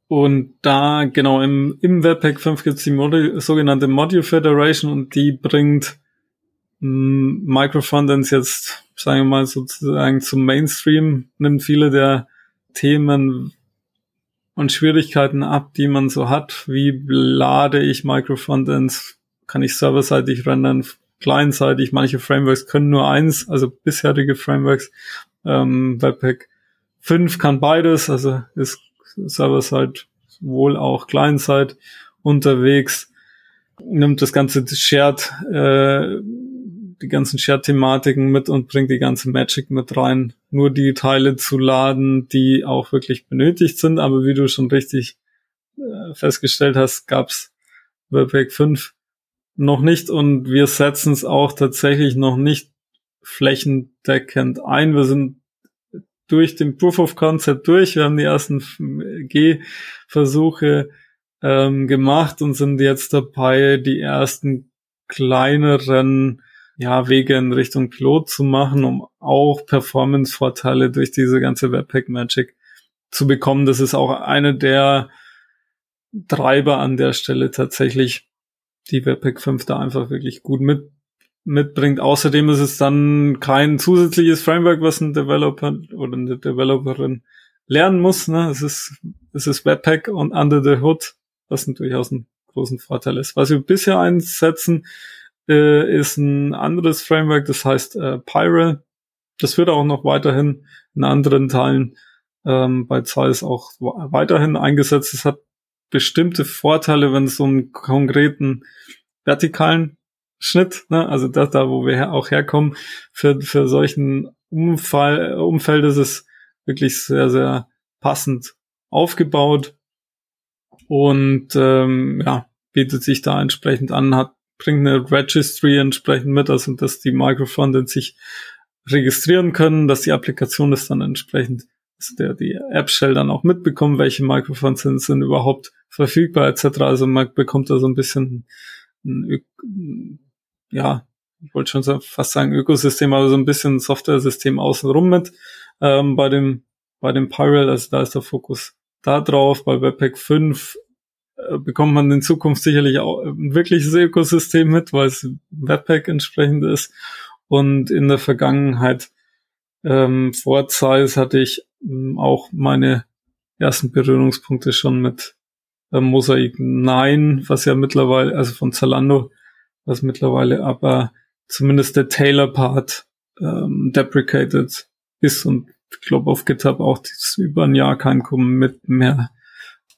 Und da, genau, im, im Webpack 5 gibt es die Modi sogenannte Module Federation und die bringt Microfrontends jetzt, sagen wir mal, sozusagen zum Mainstream, nimmt viele der Themen und Schwierigkeiten ab, die man so hat. Wie lade ich Microfrontends? Kann ich serverseitig rendern? Clientseitig? Manche Frameworks können nur eins, also bisherige Frameworks. Ähm, Webpack 5 kann beides, also ist serverside wohl auch clientside unterwegs. Nimmt das ganze Shared äh, die ganzen Shared-Thematiken mit und bringt die ganze Magic mit rein. Nur die Teile zu laden, die auch wirklich benötigt sind. Aber wie du schon richtig äh, festgestellt hast, gab's Webpack 5 noch nicht und wir setzen es auch tatsächlich noch nicht flächendeckend ein. Wir sind durch den Proof of Concept durch. Wir haben die ersten G-Versuche ähm, gemacht und sind jetzt dabei, die ersten kleineren ja, Wege in Richtung Pilot zu machen, um auch Performance-Vorteile durch diese ganze Webpack Magic zu bekommen. Das ist auch eine der Treiber an der Stelle tatsächlich, die Webpack 5 da einfach wirklich gut mit, mitbringt. Außerdem ist es dann kein zusätzliches Framework, was ein Developer oder eine Developerin lernen muss. Ne? Es ist, es ist Webpack und under the hood, was durchaus einen großen Vorteil ist. Was wir bisher einsetzen, äh, ist ein anderes Framework, das heißt äh, Pyre. Das wird auch noch weiterhin in anderen Teilen ähm, bei Zeiss auch weiterhin eingesetzt. Es hat bestimmte Vorteile, wenn es um einen konkreten vertikalen Schnitt, ne, also das da, wo wir auch herkommen, für, für solchen Umfall, Umfeld ist es wirklich sehr, sehr passend aufgebaut und ähm, ja, bietet sich da entsprechend an, hat bringt eine Registry entsprechend mit, also dass die Microfrontends sich registrieren können, dass die Applikation das dann entsprechend, also der die App-Shell dann auch mitbekommt, welche Microfrontends sind überhaupt verfügbar etc. Also man bekommt da so ein bisschen ein, ja, ich wollte schon fast sagen Ökosystem, aber so ein bisschen Software-System außenrum mit ähm, bei dem bei dem Pyral, also da ist der Fokus da drauf. Bei Webpack 5 äh, bekommt man in Zukunft sicherlich auch ein wirkliches Ökosystem mit, weil es Webpack entsprechend ist. Und in der Vergangenheit ähm, vor Zeiss hatte ich ähm, auch meine ersten Berührungspunkte schon mit äh, Mosaic 9, was ja mittlerweile, also von Zalando, was mittlerweile aber zumindest der Taylor-Part ähm, deprecated ist und ich glaube auf GitHub auch über ein Jahr kein Commit mehr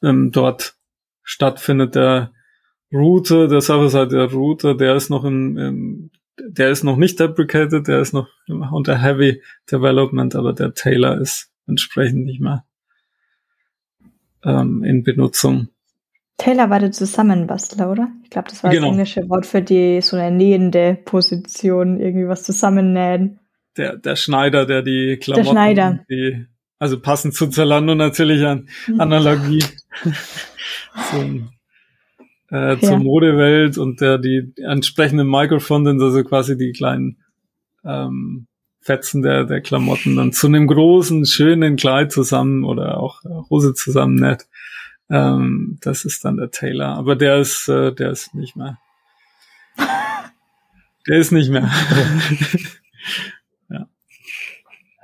ähm, dort stattfindet. Der Router, der Server-Seite der Router, der ist noch in, in der ist noch nicht deprecated, der ist noch unter Heavy Development, aber der Taylor ist entsprechend nicht mehr ähm, in Benutzung. Taylor war der Zusammenbastler, oder? Ich glaube, das war Genau. das englische Wort für die so eine nähende Position, irgendwie was zusammennähen. Der, der Schneider, der die Klamotten, Schneider. Die, also passend zu Zalando natürlich an Analogie zum, äh, zur Ja. Modewelt und der die entsprechenden Microfondants, also quasi die kleinen ähm, Fetzen der, der Klamotten dann zu einem großen, schönen Kleid zusammen oder auch Hose zusammen näht. Ähm, das ist dann der Taylor. Aber der ist, äh, der ist nicht mehr. Der ist nicht mehr.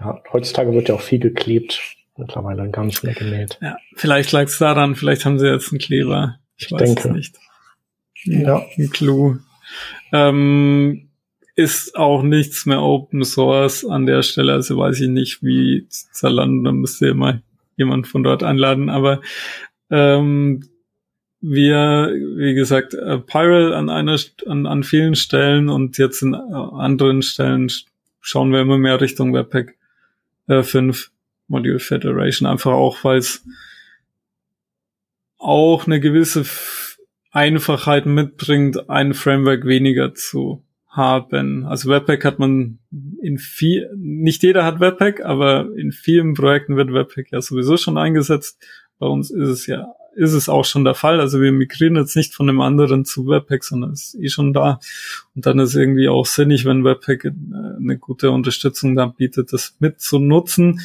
Ja, heutzutage wird ja auch viel geklebt. Mittlerweile gar nicht mehr genäht. ja, vielleicht lag es daran, vielleicht haben sie jetzt einen Kleber. Ich Ich weiß es denke. nicht. Ja. Ein Clou. Ähm, ist auch nichts mehr Open Source an der Stelle, also weiß ich nicht, wie Zalando, da müsste mal jemand von dort einladen, aber ähm, wir, wie gesagt, äh, Pyral an einer, an, an vielen Stellen und jetzt in äh, anderen Stellen sch- schauen wir immer mehr Richtung Webpack äh, 5 Module Federation, einfach auch, weil es auch eine gewisse Einfachheit mitbringt, ein Framework weniger zu haben. Also Webpack hat man in viel, nicht jeder hat Webpack, aber in vielen Projekten wird Webpack ja sowieso schon eingesetzt. Bei uns ist es ja, ist es auch schon der Fall. Also wir migrieren jetzt nicht von einem anderen zu Webpack, sondern es ist eh schon da. Und dann ist irgendwie auch sinnig, wenn Webpack äh, eine gute Unterstützung da bietet, das mitzunutzen.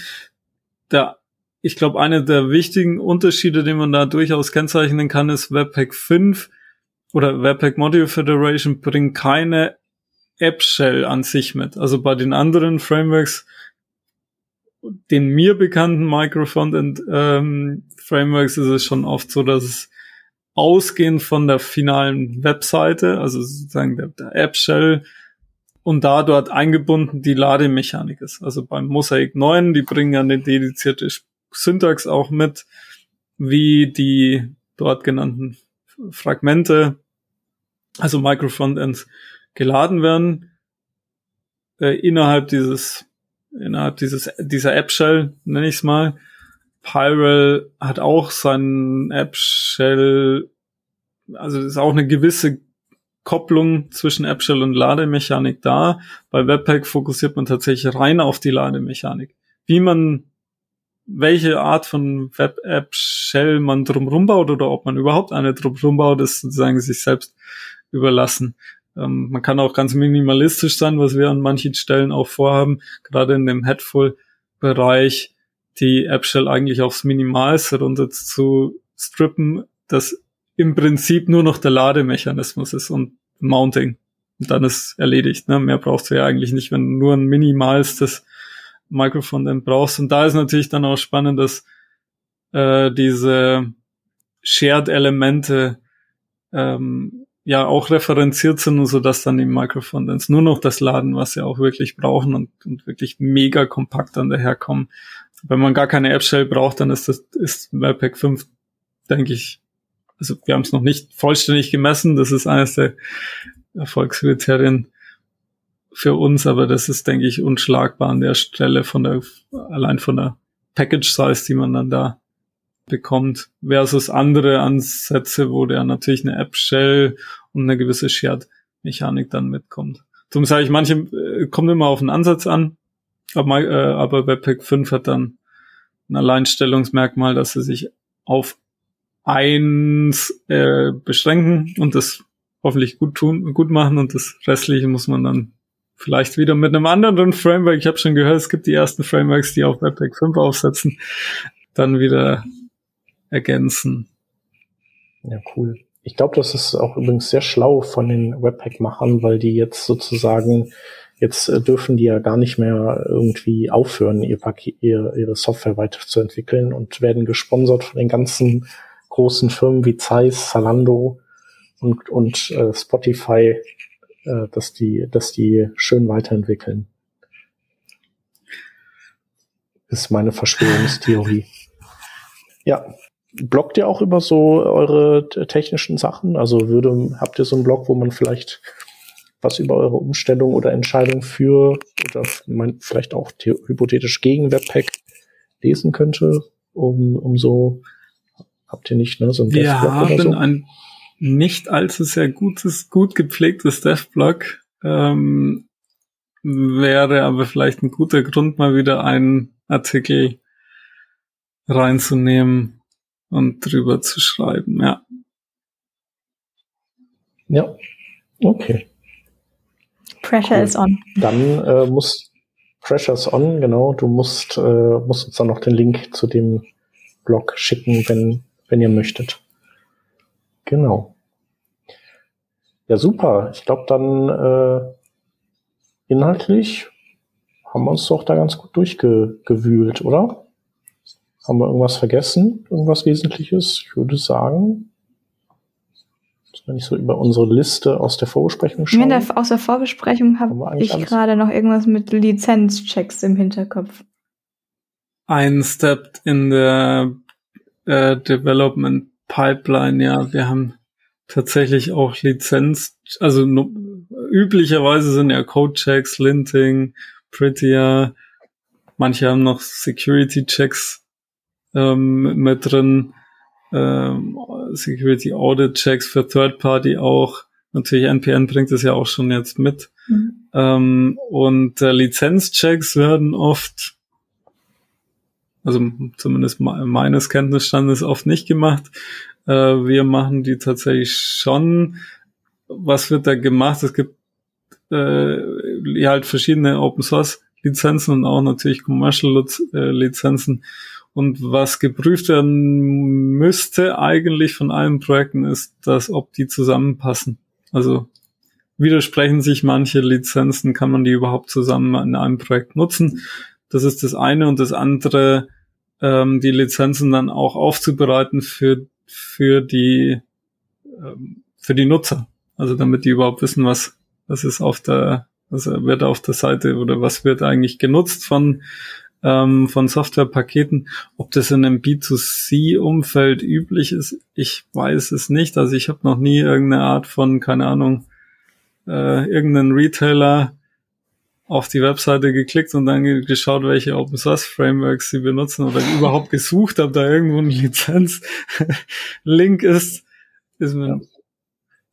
Der ich glaube, einer der wichtigen Unterschiede, den man da durchaus kennzeichnen kann, ist Webpack 5 oder Webpack Module Federation bringt keine App Shell an sich mit. Also bei den anderen Frameworks, den mir bekannten Microfrontend ähm, Frameworks ist es schon oft so, dass es ausgehend von der finalen Webseite, also sozusagen der, der App Shell und da dort eingebunden die Lademechanik ist. Also beim Mosaic 9, die bringen ja eine dedizierte Syntax auch mit, wie die dort genannten Fragmente, also Microfrontends, geladen werden äh, innerhalb dieses innerhalb dieses dieser App Shell nenne ich es mal. Pyral hat auch seinen App Shell, also ist auch eine gewisse Kopplung zwischen App Shell und Lademechanik da. Bei Webpack fokussiert man tatsächlich rein auf die Lademechanik. Wie man welche Art von Web-App-Shell man drumherum baut oder ob man überhaupt eine drumherum baut, ist sozusagen sich selbst überlassen. Ähm, man kann auch ganz minimalistisch sein, was wir an manchen Stellen auch vorhaben, gerade in dem Headful-Bereich, die App-Shell eigentlich aufs Minimalste runter zu strippen, das im Prinzip nur noch der Lademechanismus ist und Mounting. Und dann ist erledigt. Ne? Mehr brauchst du ja eigentlich nicht, wenn du nur ein minimalstes Mikrofon dann brauchst. Und da ist natürlich dann auch spannend, dass äh, diese Shared-Elemente ähm, ja auch referenziert sind so dass dann die Microfrontends nur noch das laden, was sie auch wirklich brauchen und, und wirklich mega kompakt dann daherkommen. Wenn man gar keine App-Shell braucht, dann ist das ist Webpack 5, denke ich, also wir haben es noch nicht vollständig gemessen, das ist eines der Erfolgskriterien für uns, aber das ist, denke ich, unschlagbar an der Stelle von der, allein von der Package-Size, die man dann da bekommt, versus andere Ansätze, wo der natürlich eine App-Shell und eine gewisse Shared-Mechanik dann mitkommt. Darum sage ich, manche äh, kommt immer auf den Ansatz an, aber, äh, aber Webpack 5 hat dann ein Alleinstellungsmerkmal, dass sie sich auf eins äh, beschränken und das hoffentlich gut tun, gut machen und das restliche muss man dann vielleicht wieder mit einem anderen Framework, ich habe schon gehört, es gibt die ersten Frameworks, die auf Webpack 5 aufsetzen, dann wieder ergänzen. Ja, cool. Ich glaube, das ist auch übrigens sehr schlau von den Webpack-Machern, weil die jetzt sozusagen, jetzt äh, dürfen die ja gar nicht mehr irgendwie aufhören, ihr, Paket, ihr, ihre Software weiterzuentwickeln und werden gesponsert von den ganzen großen Firmen wie Zeiss, Zalando und, und äh, Spotify, äh, dass die, dass die schön weiterentwickeln. Ist meine Verschwörungstheorie. ja. Bloggt ihr auch über so eure technischen Sachen? Also würde, habt ihr so einen Blog, wo man vielleicht was über eure Umstellung oder Entscheidung für oder mein, vielleicht auch hypothetisch gegen Webpack lesen könnte, um, um so habt ihr nicht, ne, so ein Wir haben so? ein nicht allzu sehr gutes, gut gepflegtes Dev-Blog, ähm, wäre aber vielleicht ein guter Grund, mal wieder einen Artikel reinzunehmen und drüber zu schreiben, ja. Ja, okay. Pressure cool. is on. Dann äh, muss Pressure is on, genau. Du musst, äh, musst uns dann noch den Link zu dem Blog schicken, wenn, wenn ihr möchtet. Genau. Ja, super. Ich glaube, dann äh, inhaltlich haben wir uns doch da ganz gut durchgewühlt, oder? Haben wir irgendwas vergessen? Irgendwas Wesentliches? Ich würde sagen, wenn ich so über unsere Liste aus der Vorbesprechung schaue. Der, aus der Vorbesprechung habe ich gerade noch irgendwas mit Lizenzchecks im Hinterkopf. Ein Step in der äh, Development Pipeline, ja, wir haben tatsächlich auch Lizenz, also no, üblicherweise sind ja Code-Checks, Linting, Prettier, manche haben noch Security-Checks ähm, mit drin, ähm, Security Audit Checks für Third Party auch. Natürlich NPN bringt es ja auch schon jetzt mit. Mhm. Ähm, und äh, Lizenzchecks werden oft, also zumindest meines Kenntnisstandes oft nicht gemacht. Äh, wir machen die tatsächlich schon. Was wird da gemacht? Es gibt äh, halt verschiedene Open Source Lizenzen und auch natürlich Commercial äh, Lizenzen. Und was geprüft werden müsste eigentlich von allen Projekten ist, dass ob die zusammenpassen. Also widersprechen sich manche Lizenzen, kann man die überhaupt zusammen in einem Projekt nutzen. Das ist das eine und das andere, ähm, die Lizenzen dann auch aufzubereiten für für die ähm, für die Nutzer. Also damit die überhaupt wissen, was was ist auf der was wird auf der Seite oder was wird eigentlich genutzt von ähm, von Softwarepaketen. Ob das in einem B2C-Umfeld üblich ist, ich weiß es nicht. Also ich habe noch nie irgendeine Art von, keine Ahnung, äh, irgendeinen Retailer auf die Webseite geklickt und dann geschaut, welche Open Source Frameworks sie benutzen oder überhaupt gesucht, ob da irgendwo ein Lizenz-Link ist. ist mir ja.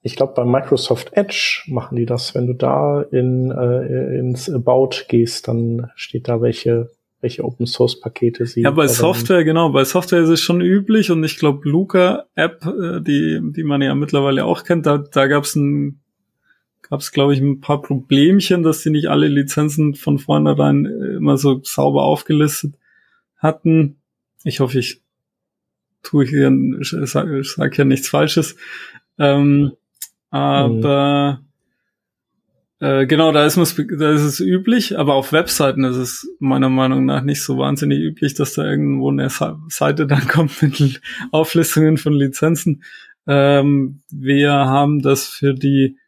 Ich glaube, bei Microsoft Edge machen die das. Wenn du da in, äh, ins About gehst, dann steht da, welche welche Open Source Pakete sie. Ja, bei Software, genau, bei Software ist es schon üblich und ich glaube, Luca App, äh, die, die man ja mittlerweile auch kennt, da, da gab es ein, gab es glaube ich ein paar Problemchen, dass sie nicht alle Lizenzen von vornherein äh, immer so sauber aufgelistet hatten. Ich hoffe, ich tue hier, sag, sag ja nichts Falsches. Ähm, aber mhm äh, genau, da ist, es, da ist es üblich, aber auf Webseiten ist es meiner Meinung nach nicht so wahnsinnig üblich, dass da irgendwo eine Seite dann kommt mit Auflistungen von Lizenzen. Ähm, wir haben das für die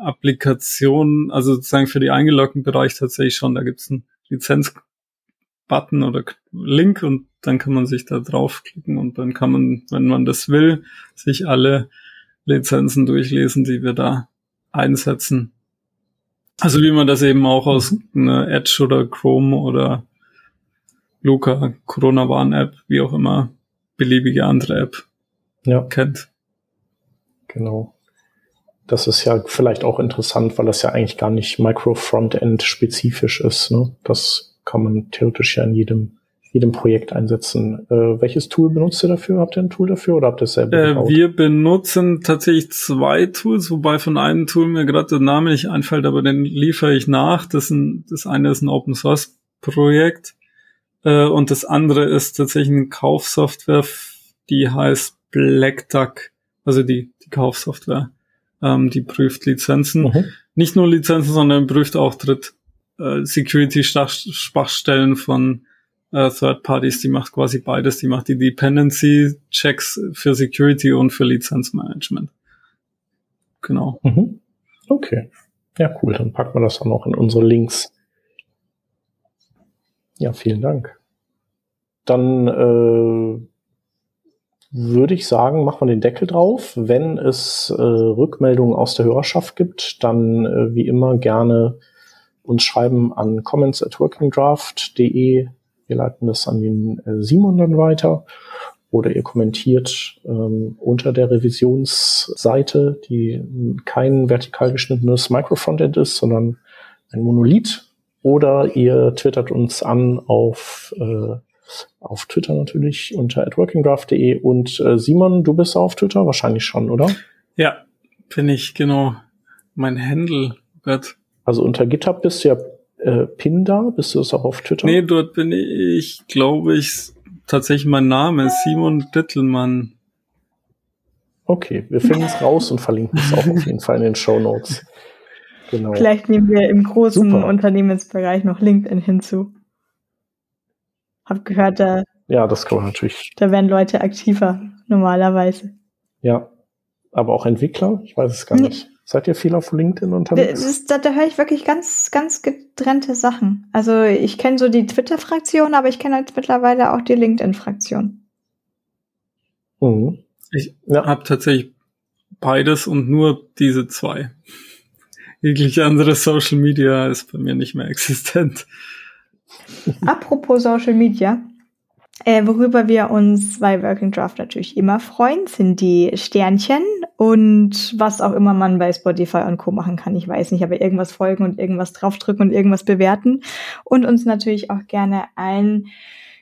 Applikation, also sozusagen für die eingeloggten Bereich tatsächlich schon. Da gibt es einen Lizenz-Button oder Link und dann kann man sich da draufklicken und dann kann man, wenn man das will, sich alle Lizenzen durchlesen, die wir da einsetzen. Also wie man das eben auch aus einer Edge oder Chrome oder Luca, Corona Warn App, wie auch immer, beliebige andere App ja. kennt. Genau. Das ist ja vielleicht auch interessant, weil das ja eigentlich gar nicht Micro-Frontend spezifisch ist. Ne? Das kann man theoretisch ja in jedem jedem Projekt einsetzen. Äh, welches Tool benutzt ihr dafür? Habt ihr ein Tool dafür oder habt ihr es selber äh, gebaut? Wir benutzen tatsächlich zwei Tools, wobei von einem Tool mir gerade der Name nicht einfällt, aber den liefere ich nach. Das, ein, das eine ist ein Open Source Projekt äh, und das andere ist tatsächlich eine Kaufsoftware, die heißt Black Duck, also die, die Kaufsoftware. Ähm, die prüft Lizenzen. Mhm. Nicht nur Lizenzen, sondern prüft auch Dritt äh, Security-Schwachstellen von äh, Third Parties, die macht quasi beides. Die macht die Dependency Checks für Security und für Lizenzmanagement. Genau. Mhm. Okay. Ja, cool. Dann packen wir das dann auch in unsere Links. Ja, vielen Dank. Dann äh, würde ich sagen, machen wir den Deckel drauf. Wenn es äh, Rückmeldungen aus der Hörerschaft gibt, dann äh, wie immer gerne uns schreiben an comments at workingdraft.de. Wir leiten das an den äh, Simon dann weiter. Oder ihr kommentiert ähm, unter der Revisionsseite, die kein vertikal geschnittenes Microfrontend ist, sondern ein Monolith. Oder ihr twittert uns an auf äh, auf Twitter natürlich unter workingdraft.de und äh, Simon, du bist auf Twitter wahrscheinlich schon, oder? Ja, bin ich, genau. Mein Handle wird. Also unter GitHub bist du ja äh, Pin da, bist du es auch auf Twitter? Nee, dort bin ich, glaube ich, tatsächlich mein Name, Simon Dittelmann. Okay, wir finden es raus und verlinken es auch auf jeden Fall in den Show Notes. Genau. Vielleicht nehmen wir im großen Super. Unternehmensbereich noch LinkedIn hinzu. Hab gehört, da. Ja, das kann man natürlich. Da werden Leute aktiver, normalerweise. Ja. Aber auch Entwickler? Ich weiß es gar nicht. Seid ihr viel auf LinkedIn unterwegs? Ist, da, da höre ich wirklich ganz, ganz getrennte Sachen. Also ich kenne so die Twitter-Fraktion, aber ich kenne jetzt mittlerweile auch die LinkedIn-Fraktion. Mhm. Ich ja. habe tatsächlich beides und nur diese zwei. Jegliche andere Social Media ist bei mir nicht mehr existent. Apropos Social Media, äh, worüber wir uns bei Working Draft natürlich immer freuen, sind die Sternchen und was auch immer man bei Spotify und Co. machen kann. Ich weiß nicht, aber irgendwas folgen und irgendwas draufdrücken und irgendwas bewerten. Und uns natürlich auch gerne ein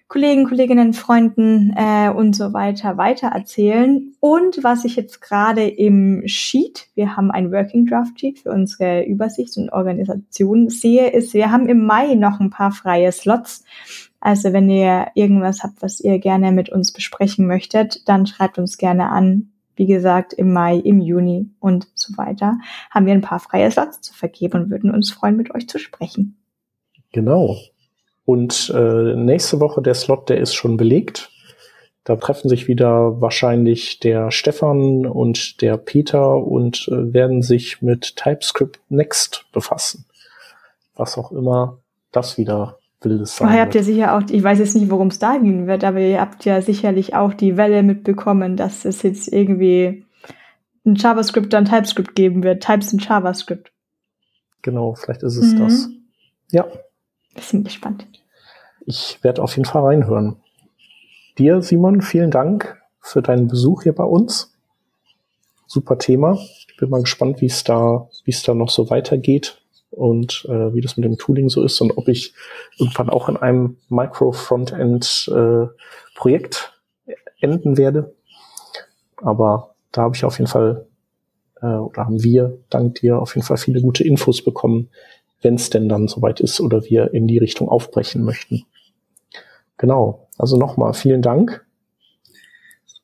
Kollegen, Kolleginnen, Freunden äh, und so weiter weiter erzählen. Und was ich jetzt gerade im Sheet, wir haben ein Working Draft Sheet für unsere Übersicht und Organisation sehe, ist, wir haben im Mai noch ein paar freie Slots. Also wenn ihr irgendwas habt, was ihr gerne mit uns besprechen möchtet, dann schreibt uns gerne an. Wie gesagt, im Mai, im Juni und so weiter haben wir ein paar freie Slots zu vergeben und würden uns freuen, mit euch zu sprechen. Genau. Und äh, nächste Woche der Slot, der ist schon belegt. Da treffen sich wieder wahrscheinlich der Stefan und der Peter und äh, werden sich mit TypeScript Next befassen. Was auch immer das wieder wildes sein Vorher habt ihr sicher auch, ich weiß jetzt nicht, worum es da gehen wird, aber ihr habt ja sicherlich auch die Welle mitbekommen, dass es jetzt irgendwie ein JavaScript dann TypeScript geben wird. Types in JavaScript. Genau, vielleicht ist es mhm. das. Ja. Bisschen gespannt. Ich werde auf jeden Fall reinhören. Dir, Simon, vielen Dank für deinen Besuch hier bei uns. Super Thema. Bin mal gespannt, wie es da, es da noch so weitergeht und äh, wie das mit dem Tooling so ist und ob ich irgendwann auch in einem Micro-Frontend-Projekt äh, enden werde. Aber da habe ich auf jeden Fall, äh, oder haben wir dank dir auf jeden Fall viele gute Infos bekommen, wenn es denn dann soweit ist oder wir in die Richtung aufbrechen möchten. Genau. Also nochmal vielen Dank.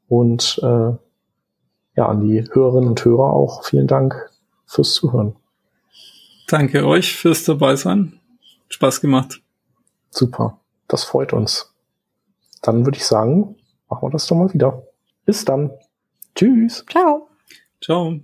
Und äh, ja, an die Hörerinnen und Hörer auch vielen Dank fürs Zuhören. Danke euch fürs dabei sein. Spaß gemacht. Super. Das freut uns. Dann würde ich sagen, machen wir das doch mal wieder. Bis dann. Tschüss. Ciao. Ciao.